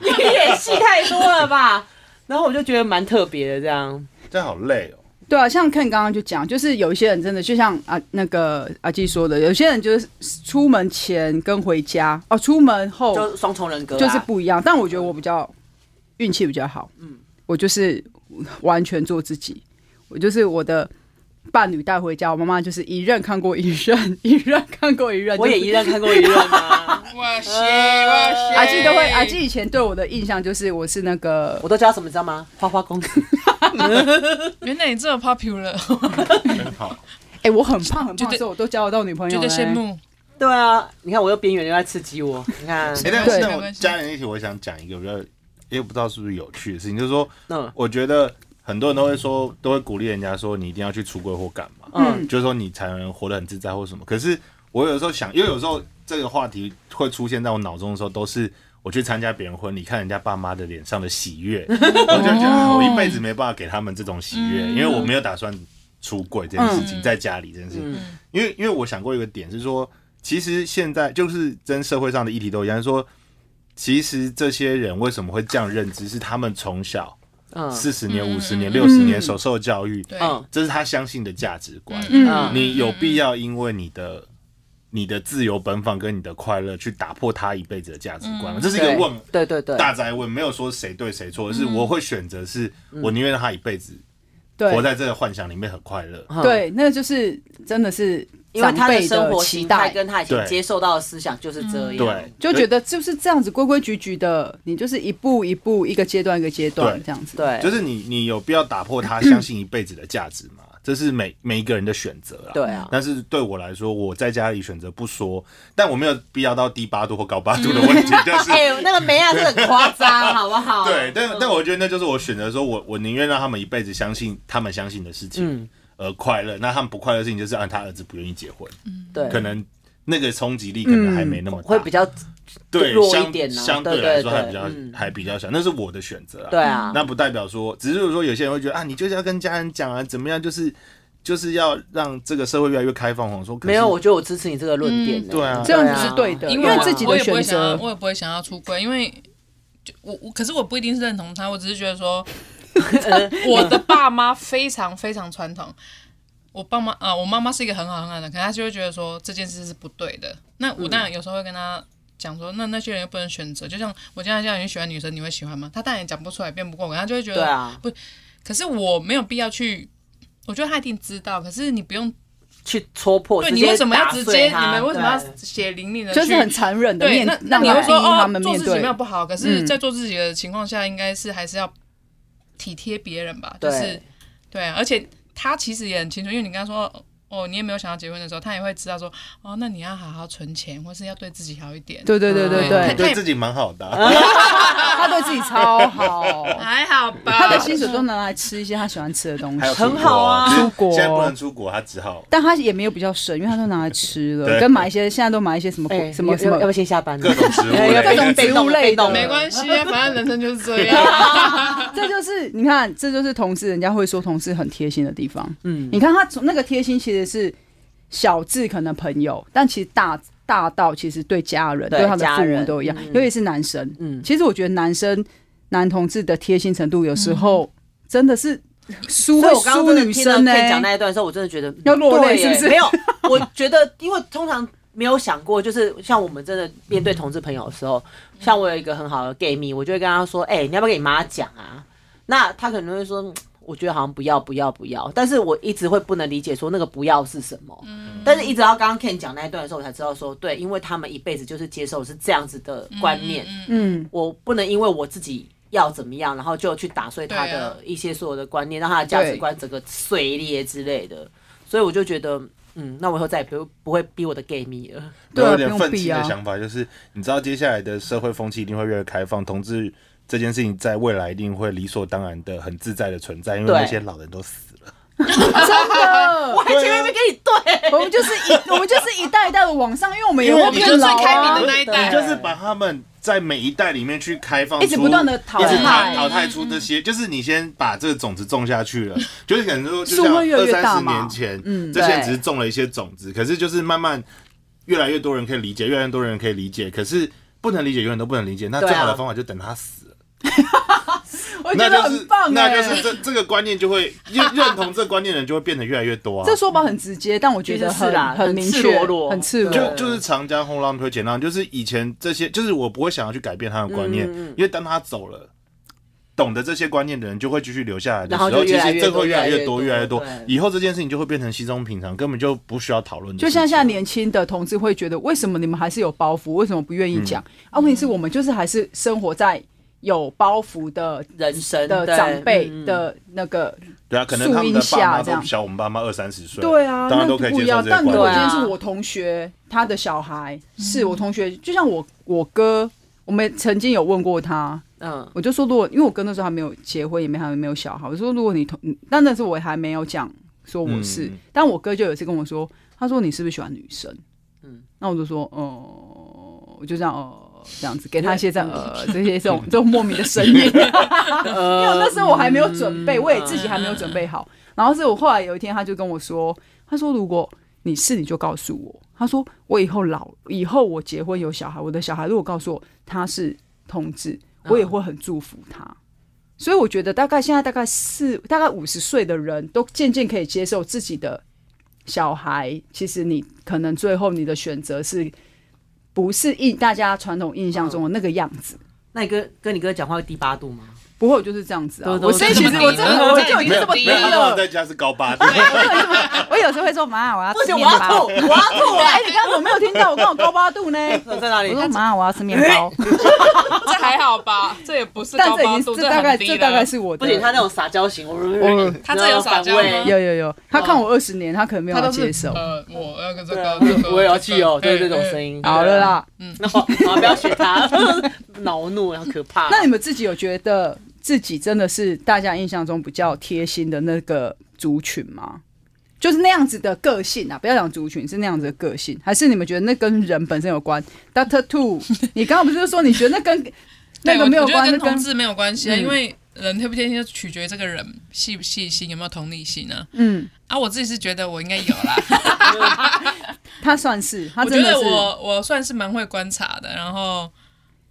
你演戏太多了吧？”然后我就觉得蛮特别的，这样，这样好累哦。对啊，像 Ken 刚刚就讲，就是有一些人真的就像啊那个阿基说的，有些人就是出门前跟回家哦，出门后就双重人格，就是不一样。但我觉得我比较运气比较好，嗯，我就是完全做自己，我就是我的。伴侣带回家，我妈妈就是一任看过一任，一任看过一任，我也一任看过一任啊！哇塞哇塞！阿基都会，阿基以前对我的印象就是我是那个，我都叫什么，知道吗？花花公子。原来你这么 popular，很好。哎，我很胖很胖的时候，我都交得到女朋友，觉得羡慕。对啊，你看我又边缘又在刺激我，你看。哎，但是我家人一起，我想讲一个比较，也不知道是不是有趣的事情，就是说，嗯，我觉得。很多人都会说，都会鼓励人家说，你一定要去出柜或干嘛，嗯，就是说你才能活得很自在或什么。可是我有时候想，因为有时候这个话题会出现在我脑中的时候，都是我去参加别人婚礼，看人家爸妈的脸上的喜悦，我就觉得我一辈子没办法给他们这种喜悦，因为我没有打算出柜这件事情，在家里这件事情。因为因为我想过一个点是说，其实现在就是跟社会上的议题都一样，说其实这些人为什么会这样认知，是他们从小。四十年、五十年、六十年，所受教育，嗯，这是他相信的价值观。嗯，你有必要因为你的你的自由奔放跟你的快乐去打破他一辈子的价值观吗？这是一个问，对。对对，大哉问，没有说谁对谁错，是我会选择，是我宁愿让他一辈子活在这个幻想里面很快乐。对，那就是真的是。因为他的生活期待跟他以前接受到的思想就是这样，对，就觉得就是这样子规规矩矩的，你就是一步一步，一个阶段一个阶段这样子，对，就是你你有必要打破他相信一辈子的价值吗？这是每每一个人的选择啊，对啊。但是对我来说，我在家里选择不说，但我没有必要到低八度或高八度的问题，就是哎，那个梅亚，是很夸张，好不好？对，但但我觉得那就是我选择说，我我宁愿让他们一辈子相信他们相信的事情。而快乐，那他们不快乐的事情就是让他儿子不愿意结婚，对，可能那个冲击力可能还没那么大，会比较对弱一点，相对来说还比较还比较小，那是我的选择啊，对啊，那不代表说，只是说有些人会觉得啊，你就是要跟家人讲啊，怎么样，就是就是要让这个社会越来越开放。我说没有，我觉得我支持你这个论点，对啊，这样子是对的，因为自己的选择，我也不会想要出轨，因为我我可是我不一定是认同他，我只是觉得说。我的爸妈非常非常传统，我爸妈啊，我妈妈是一个很好很好的人，可她就会觉得说这件事是不对的。那我当然有时候会跟他讲说，那那些人又不能选择，就像我现在这样，你喜欢女生，你会喜欢吗？他当然也讲不出来，辩不过我，他就会觉得，对啊，不，可是我没有必要去，我觉得他一定知道，可是你不用去戳破，对，你为什么要直接？你们为什么要血淋淋的？就是很残忍的面，那那你会说哦，做自己没有不好，可是在做自己的情况下，应该是还是要。体贴别人吧，就是对，而且他其实也很清楚，因为你刚刚说。哦，你也没有想要结婚的时候，他也会知道说，哦，那你要好好存钱，或是要对自己好一点。对对对对对，对自己蛮好的，他对自己超好，还好吧？他的薪水都拿来吃一些他喜欢吃的东西，很好啊。出国现在不能出国，他只好，但他也没有比较省，因为他都拿来吃了，跟买一些现在都买一些什么什么什么，要不先下班？各种植物，各种植物类的，没关系，反正人生就是这样。这就是你看，这就是同事，人家会说同事很贴心的地方。嗯，你看他从那个贴心其实是。小至可能朋友，但其实大大到其实对家人，对他的父母都一样，尤其是男生。嗯，其实我觉得男生男同志的贴心程度，有时候真的是输会输女生呢。讲那一段的时候，我真的觉得要落泪，是不是？没有，我觉得因为通常没有想过，就是像我们真的面对同志朋友的时候，像我有一个很好的 gay 蜜，我就会跟他说：“哎，你要不要跟你妈讲啊？”那他可能会说。我觉得好像不要不要不要，但是我一直会不能理解说那个不要是什么。嗯，但是一直到刚刚 Ken 讲那一段的时候，我才知道说，对，因为他们一辈子就是接受是这样子的观念。嗯，我不能因为我自己要怎么样，然后就去打碎他的一些所有的观念，让他的价值观整个碎裂之类的。所以我就觉得，嗯，那我以后再也不不会逼我的 gay 蜜了。对，有点愤青的想法就是，你知道接下来的社会风气一定会越来越开放，同志。这件事情在未来一定会理所当然的很自在的存在，因为那些老人都死了。真的，我还前面没跟你对，我们就是一我们就是一代一代的往上，因为我们有我们就是最开明的那一代，你就是把他们在每一代里面去开放，一直不断的淘汰。淘汰出这些，就是你先把这个种子种下去了，就是可能说就像二三十年前，嗯，这些人只是种了一些种子，可是就是慢慢越来越多人可以理解，越来越多人可以理解，可是不能理解永远都不能理解，那最好的方法就等他死。我觉得很棒，那就是这这个观念就会 认认同这个观念的人就会变得越来越多啊。这说法很直接，但我觉得很很明确，很赤裸。就就是长江后浪推前浪，就是以前这些，就是我不会想要去改变他的观念，因为当他走了，懂得这些观念的人就会继续留下来的时候，其实这会越来越多，越来越多。以后这件事情就会变成稀松平常，根本就不需要讨论。就像现在年轻的同志会觉得，为什么你们还是有包袱？为什么不愿意讲？啊，问题是我们就是还是生活在。有包袱的人生的长辈的那个，对啊，可能他们的爸妈都小我们爸妈二三十岁，对啊，当然都可以接受这些观念。但如果今天是我同学，他的小孩是我同学，就像我我哥，我们曾经有问过他，嗯，我就说如果因为我哥那时候还没有结婚，也没还没有小孩，我说如果你同，但那时候我还没有讲说我是，但我哥就有一次跟我说，他说你是不是喜欢女生？嗯，那我就说，哦，我就这样，哦。这样子给他一些这样 呃这些这种这种莫名的声音，因为那时候我还没有准备，我也自己还没有准备好。然后是我后来有一天，他就跟我说，他说如果你是，你就告诉我。他说我以后老以后我结婚有小孩，我的小孩如果告诉我他是同志，我也会很祝福他。所以我觉得大概现在大概四大概五十岁的人都渐渐可以接受自己的小孩。其实你可能最后你的选择是不是印大家传统印象中的那个样子？那你跟跟你哥讲话会低八度吗？不会，我就是这样子啊。我所以其实我真的我就已经这么低了。在家是高八 度。我有时候会说妈，我要吃面包。我要吐，我要吐。哎，你刚刚怎么没有听到？我刚好高八度呢。在哪里？我说妈，我要吃面包。这还好吧？这也不是高八度，这大概这大概是我的。不仅他那种撒娇型，我他这有撒娇有有有。他看我二十年，他可能没有接受。呃，我要跟这个，我也要去哦，就是这种声音。好了啦，嗯，那好，不要学他，恼怒，好可怕。那你们自己有觉得？自己真的是大家印象中比较贴心的那个族群吗？就是那样子的个性啊，不要讲族群，是那样子的个性，还是你们觉得那跟人本身有关？Doctor Two，你刚刚不是说你觉得那跟 那个没有关，跟同志没有关系啊？因为人贴不贴心就取决于这个人细不细心，有没有同理心呢？嗯，啊，我自己是觉得我应该有啦。他算是，他我觉得我我算是蛮会观察的，然后。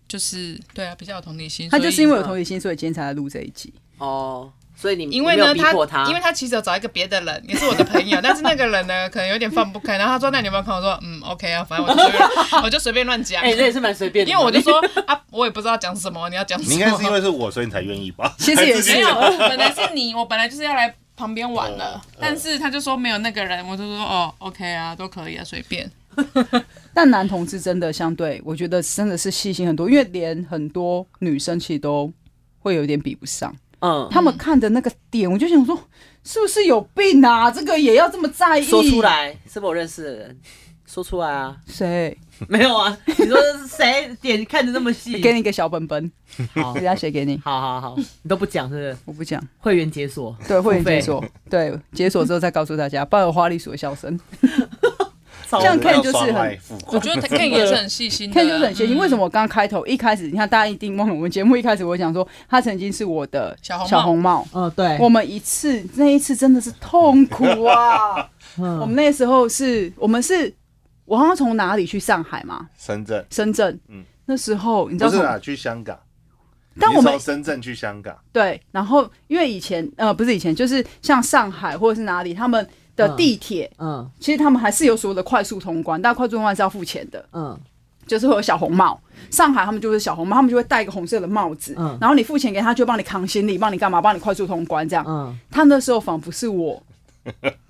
就是对啊，比较有同理心。他就是因为有同理心，所以今天才来录这一集。哦，所以你因为呢，他因为他其实有找一个别的人，也是我的朋友，但是那个人呢，可能有点放不开。然后他说：“那你有没有看？”我说：“嗯，OK 啊，反正我就随便，我就随便乱讲。”哎，这也是蛮随便的。因为我就说啊，我也不知道讲什么，你要讲什么？你应该是因为是我，所以你才愿意吧？其实也是，没有，本来是你，我本来就是要来旁边玩的，但是他就说没有那个人，我就说哦，OK 啊，都可以啊，随便。但男同志真的相对，我觉得真的是细心很多，因为连很多女生其实都会有点比不上。嗯，他们看的那个点，我就想说，是不是有病啊？这个也要这么在意？说出来，是不是我认识的人？说出来啊！谁？没有啊？你说谁点看的那么细？给你一个小本本，好，人家写给你。好好好，你都不讲是不是？我不讲。会员解锁，对，会员解锁，对，解锁之后再告诉大家，不然有花栗鼠的笑声。这样 Ken 就是很，我觉得 Ken 也是很细心，Ken 就是很细心。为什么我刚开头一开始，你看大家一定忘了我们节目一开始我讲说，他曾经是我的小红帽。嗯，对。我们一次那一次真的是痛苦啊！我们那时候是我们是，我好像从哪里去上海嘛？深圳。深圳。嗯。那时候你知道是哪？去香港。但我们从深圳去香港。对，然后因为以前呃不是以前，就是像上海或者是哪里他们。的地铁，嗯，其实他们还是有所谓的快速通关，但快速通关是要付钱的，嗯，就是会有小红帽。上海他们就是小红帽，他们就会戴一个红色的帽子，嗯，然后你付钱给他，就帮你扛行李，帮你干嘛，帮你快速通关这样。嗯，他那时候仿佛是我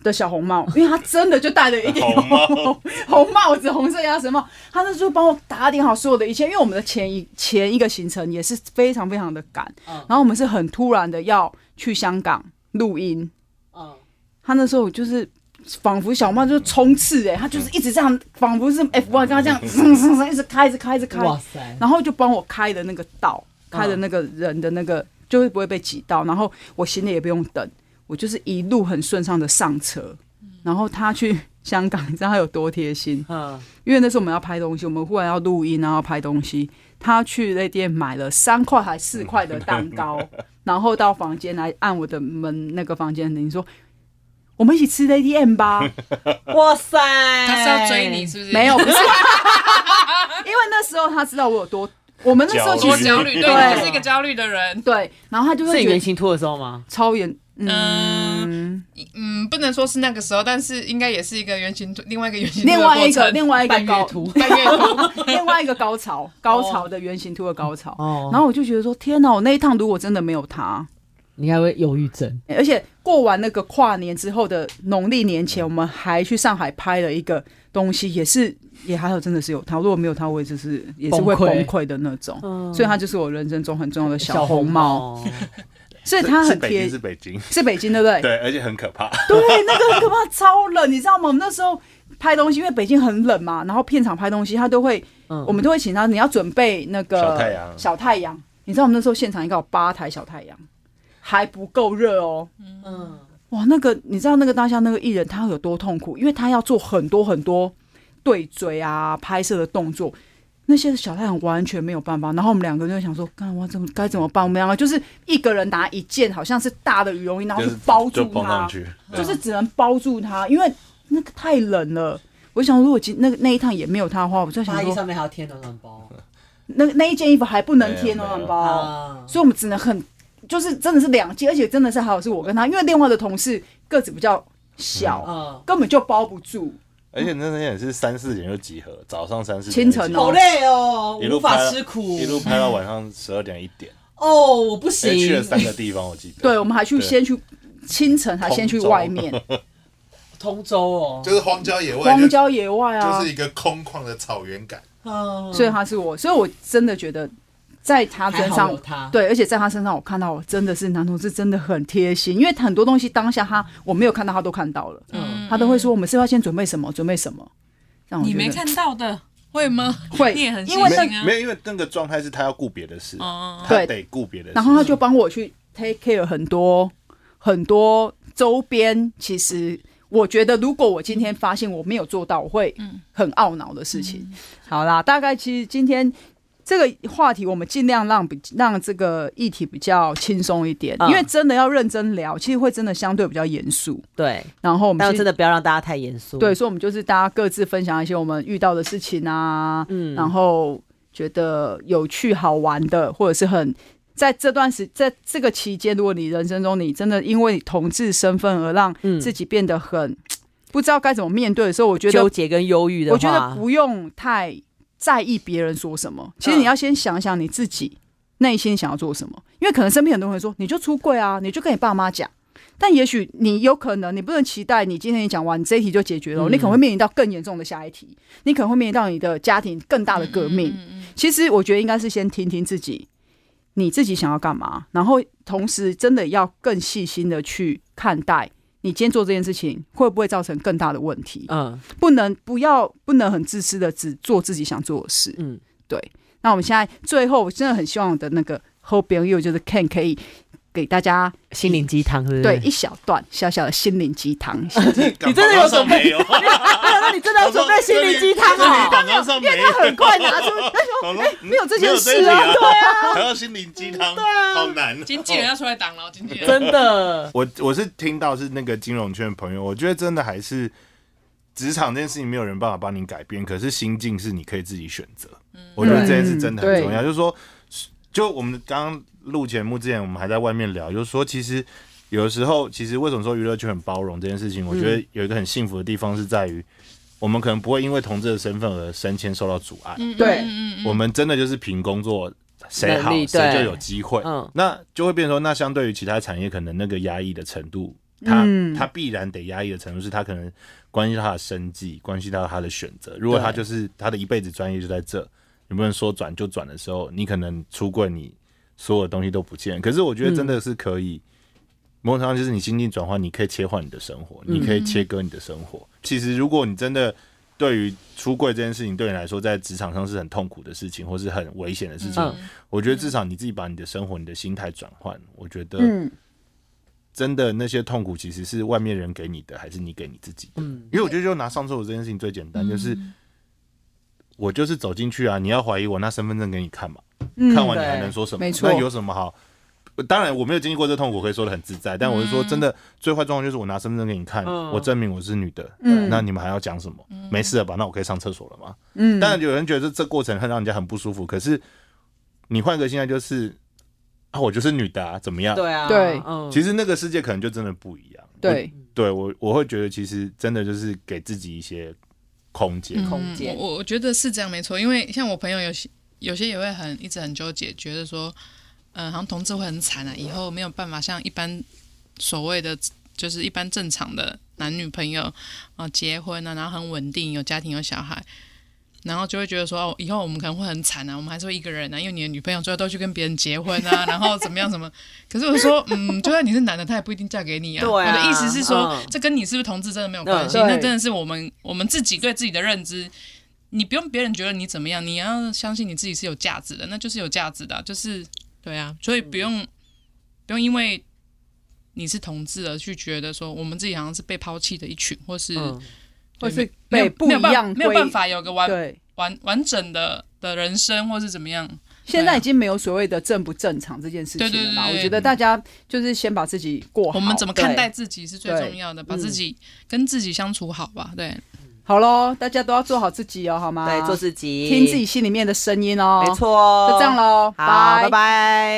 的小红帽，因为他真的就戴了一顶红帽，红帽子，红色鸭舌帽，他那时候帮我打点好所有的一切，因为我们的前一前一个行程也是非常非常的赶，然后我们是很突然的要去香港录音，嗯。他那时候就是仿佛小帽就是冲刺哎，他就是一直这样，仿佛是 F1 刚刚这样，一直开，一直开，一直开，哇塞！然后就帮我开的那个道，开的那个人的那个，就会不会被挤到。然后我行李也不用等，我就是一路很顺畅的上车。然后他去香港，你知道他有多贴心？嗯，因为那时候我们要拍东西，我们忽然要录音，然后拍东西，他去那店买了三块还四块的蛋糕，然后到房间来按我的门，那个房间你说。我们一起吃 Lady M 吧！哇塞，他是要追你是不是？没有，不是，因为那时候他知道我有多，我们那时候其实焦虑，对，他是一个焦虑的人，对。然后他就会是原型图的时候吗？超严，嗯嗯，不能说是那个时候，但是应该也是一个原型图，另外一个原型，另外一个另外一个高图，半月图，另外一个高潮，高潮的原型图的高潮。哦，然后我就觉得说，天哪，我那一趟如果真的没有他。你还会忧郁症，而且过完那个跨年之后的农历年前，我们还去上海拍了一个东西，也是也还好，真的是有他。如果没有他，我也就是也是会崩溃的那种。所以他就是我人生中很重要的小红帽。所以他很贴，是北京，是北京，对不对？对，而且很可怕。对，那个很可怕，超冷，你知道吗？我们那时候拍东西，因为北京很冷嘛，然后片场拍东西，他都会，我们都会请他，你要准备那个小太阳，小太阳。你知道我们那时候现场应该有八台小太阳。还不够热哦，嗯，哇，那个你知道那个当下那个艺人他会有多痛苦？因为他要做很多很多对嘴啊、拍摄的动作，那些小太阳完全没有办法。然后我们两个人就想说，干我怎么该怎么办？我们两个就是一个人拿一件好像是大的羽绒衣，然后去包住他，就，就，就是只能包住他，因为那个太冷了。我想如果今那个那一趟也没有他的话，我就想说，上面还要贴暖暖包，那那一件衣服还不能贴暖暖包，所以我们只能很。就是真的是两季，而且真的是还好是我跟他，因为另外的同事个子比较小，嗯、根本就包不住。而且那天也是三四点就集合，早上三四点清晨好累哦，一路无法吃苦，一路拍到晚上十二点一点。哦，我不行。去了三个地方，我记得。对，我们还去先去清晨，还先去外面。通州哦，就是荒郊野外，荒郊野外啊，就是一个空旷的草原感。嗯，所以他是我，所以我真的觉得。在他身上，对，而且在他身上，我看到我真的是男同志，真的很贴心，因为很多东西当下他我没有看到，他都看到了，嗯，他都会说我们是要先准备什么，准备什么，让你没看到的会吗？会，你也很因为那没有，因为那个状态是他要顾别的事，哦，对，得顾别的事，然后他就帮我去 take care 很多很多周边，其实我觉得如果我今天发现我没有做到，我会很懊恼的事情。好啦，大概其实今天。这个话题我们尽量让比让这个议题比较轻松一点，嗯、因为真的要认真聊，其实会真的相对比较严肃。对，然后我们但真的不要让大家太严肃。对，所以我们就是大家各自分享一些我们遇到的事情啊，嗯，然后觉得有趣好玩的，或者是很在这段时在这个期间，如果你人生中你真的因为同志身份而让自己变得很、嗯、不知道该怎么面对的时候，我觉得纠结跟忧郁的，我觉得不用太。在意别人说什么，其实你要先想想你自己内心想要做什么，因为可能身边很多人会说，你就出柜啊，你就跟你爸妈讲，但也许你有可能，你不能期待你今天你讲完，你这一题就解决了，你可能会面临到更严重的下一题，你可能会面临到你的家庭更大的革命。其实我觉得应该是先听听自己，你自己想要干嘛，然后同时真的要更细心的去看待。你今天做这件事情会不会造成更大的问题？嗯，不能不要不能很自私的只做自己想做的事。嗯，对。那我们现在最后，我真的很希望我的那个后边又就是 Ken 可以。给大家心灵鸡汤，是不是？对，一小段小小的心灵鸡汤。你真的有准备？那你真的有准备心灵鸡汤啊？因为他很快拿出，他说：“哎，没有这件事啊，对啊，还要心灵鸡汤，对啊，好难。”经纪人要出来挡了，经纪人真的。我我是听到是那个金融圈的朋友，我觉得真的还是职场这件事情没有人办法帮你改变，可是心境是你可以自己选择。我觉得这件事真的很重要，就是说，就我们刚刚。录节目之前，我们还在外面聊，就是说，其实有的时候，其实为什么说娱乐圈很包容这件事情？我觉得有一个很幸福的地方是在于，我们可能不会因为同志的身份而升迁受到阻碍。对，我们真的就是凭工作，谁好谁就有机会。嗯，那就会变成说，那相对于其他产业，可能那个压抑的程度，他他必然得压抑的程度，是他可能关系到他的生计，关系到他的选择。如果他就是他的一辈子专业就在这，有没有人说转就转的时候，你可能出柜你。所有东西都不见，可是我觉得真的是可以。某种程度上就是你心境转换，你可以切换你的生活，你可以切割你的生活。其实，如果你真的对于出柜这件事情对你来说，在职场上是很痛苦的事情，或是很危险的事情，我觉得至少你自己把你的生活、你的心态转换，我觉得，真的那些痛苦其实是外面人给你的，还是你给你自己的？因为我觉得就拿上厕所这件事情最简单，就是我就是走进去啊，你要怀疑我，拿身份证给你看嘛。看完你还能说什么？没错，那有什么好？当然我没有经历过这痛苦，可以说的很自在。但我是说，真的最坏状况就是我拿身份证给你看，我证明我是女的。嗯，那你们还要讲什么？没事了吧？那我可以上厕所了吗？嗯，当然有人觉得这过程很让人家很不舒服。可是你换个心态，就是啊，我就是女的啊，怎么样？对啊，对，其实那个世界可能就真的不一样。对，对我我会觉得，其实真的就是给自己一些空间，空间。我我觉得是这样，没错。因为像我朋友有些。有些也会很一直很纠结，觉得说，嗯、呃，好像同志会很惨啊，以后没有办法像一般所谓的就是一般正常的男女朋友啊、呃、结婚啊，然后很稳定，有家庭有小孩，然后就会觉得说，哦，以后我们可能会很惨啊，我们还是会一个人啊，因为你的女朋友最后都去跟别人结婚啊，然后怎么样怎么？可是我说，嗯，就算你是男的，他也不一定嫁给你啊。对啊，我的意思是说，嗯、这跟你是不是同志真的没有关系，那真的是我们我们自己对自己的认知。你不用别人觉得你怎么样，你要相信你自己是有价值的，那就是有价值的，就是对啊，所以不用不用因为你是同志而去觉得说我们自己好像是被抛弃的一群，或是、嗯、或是被不一样，没有办法有个完完完整的的人生，或是怎么样。现在已经没有所谓的正不正常这件事情了嘛？我觉得大家就是先把自己过好，我们怎么看待自己是最重要的，把自己跟自己相处好吧，对。好喽，大家都要做好自己哦，好吗？对，做自己，听自己心里面的声音哦。没错，就这样喽，好，拜拜。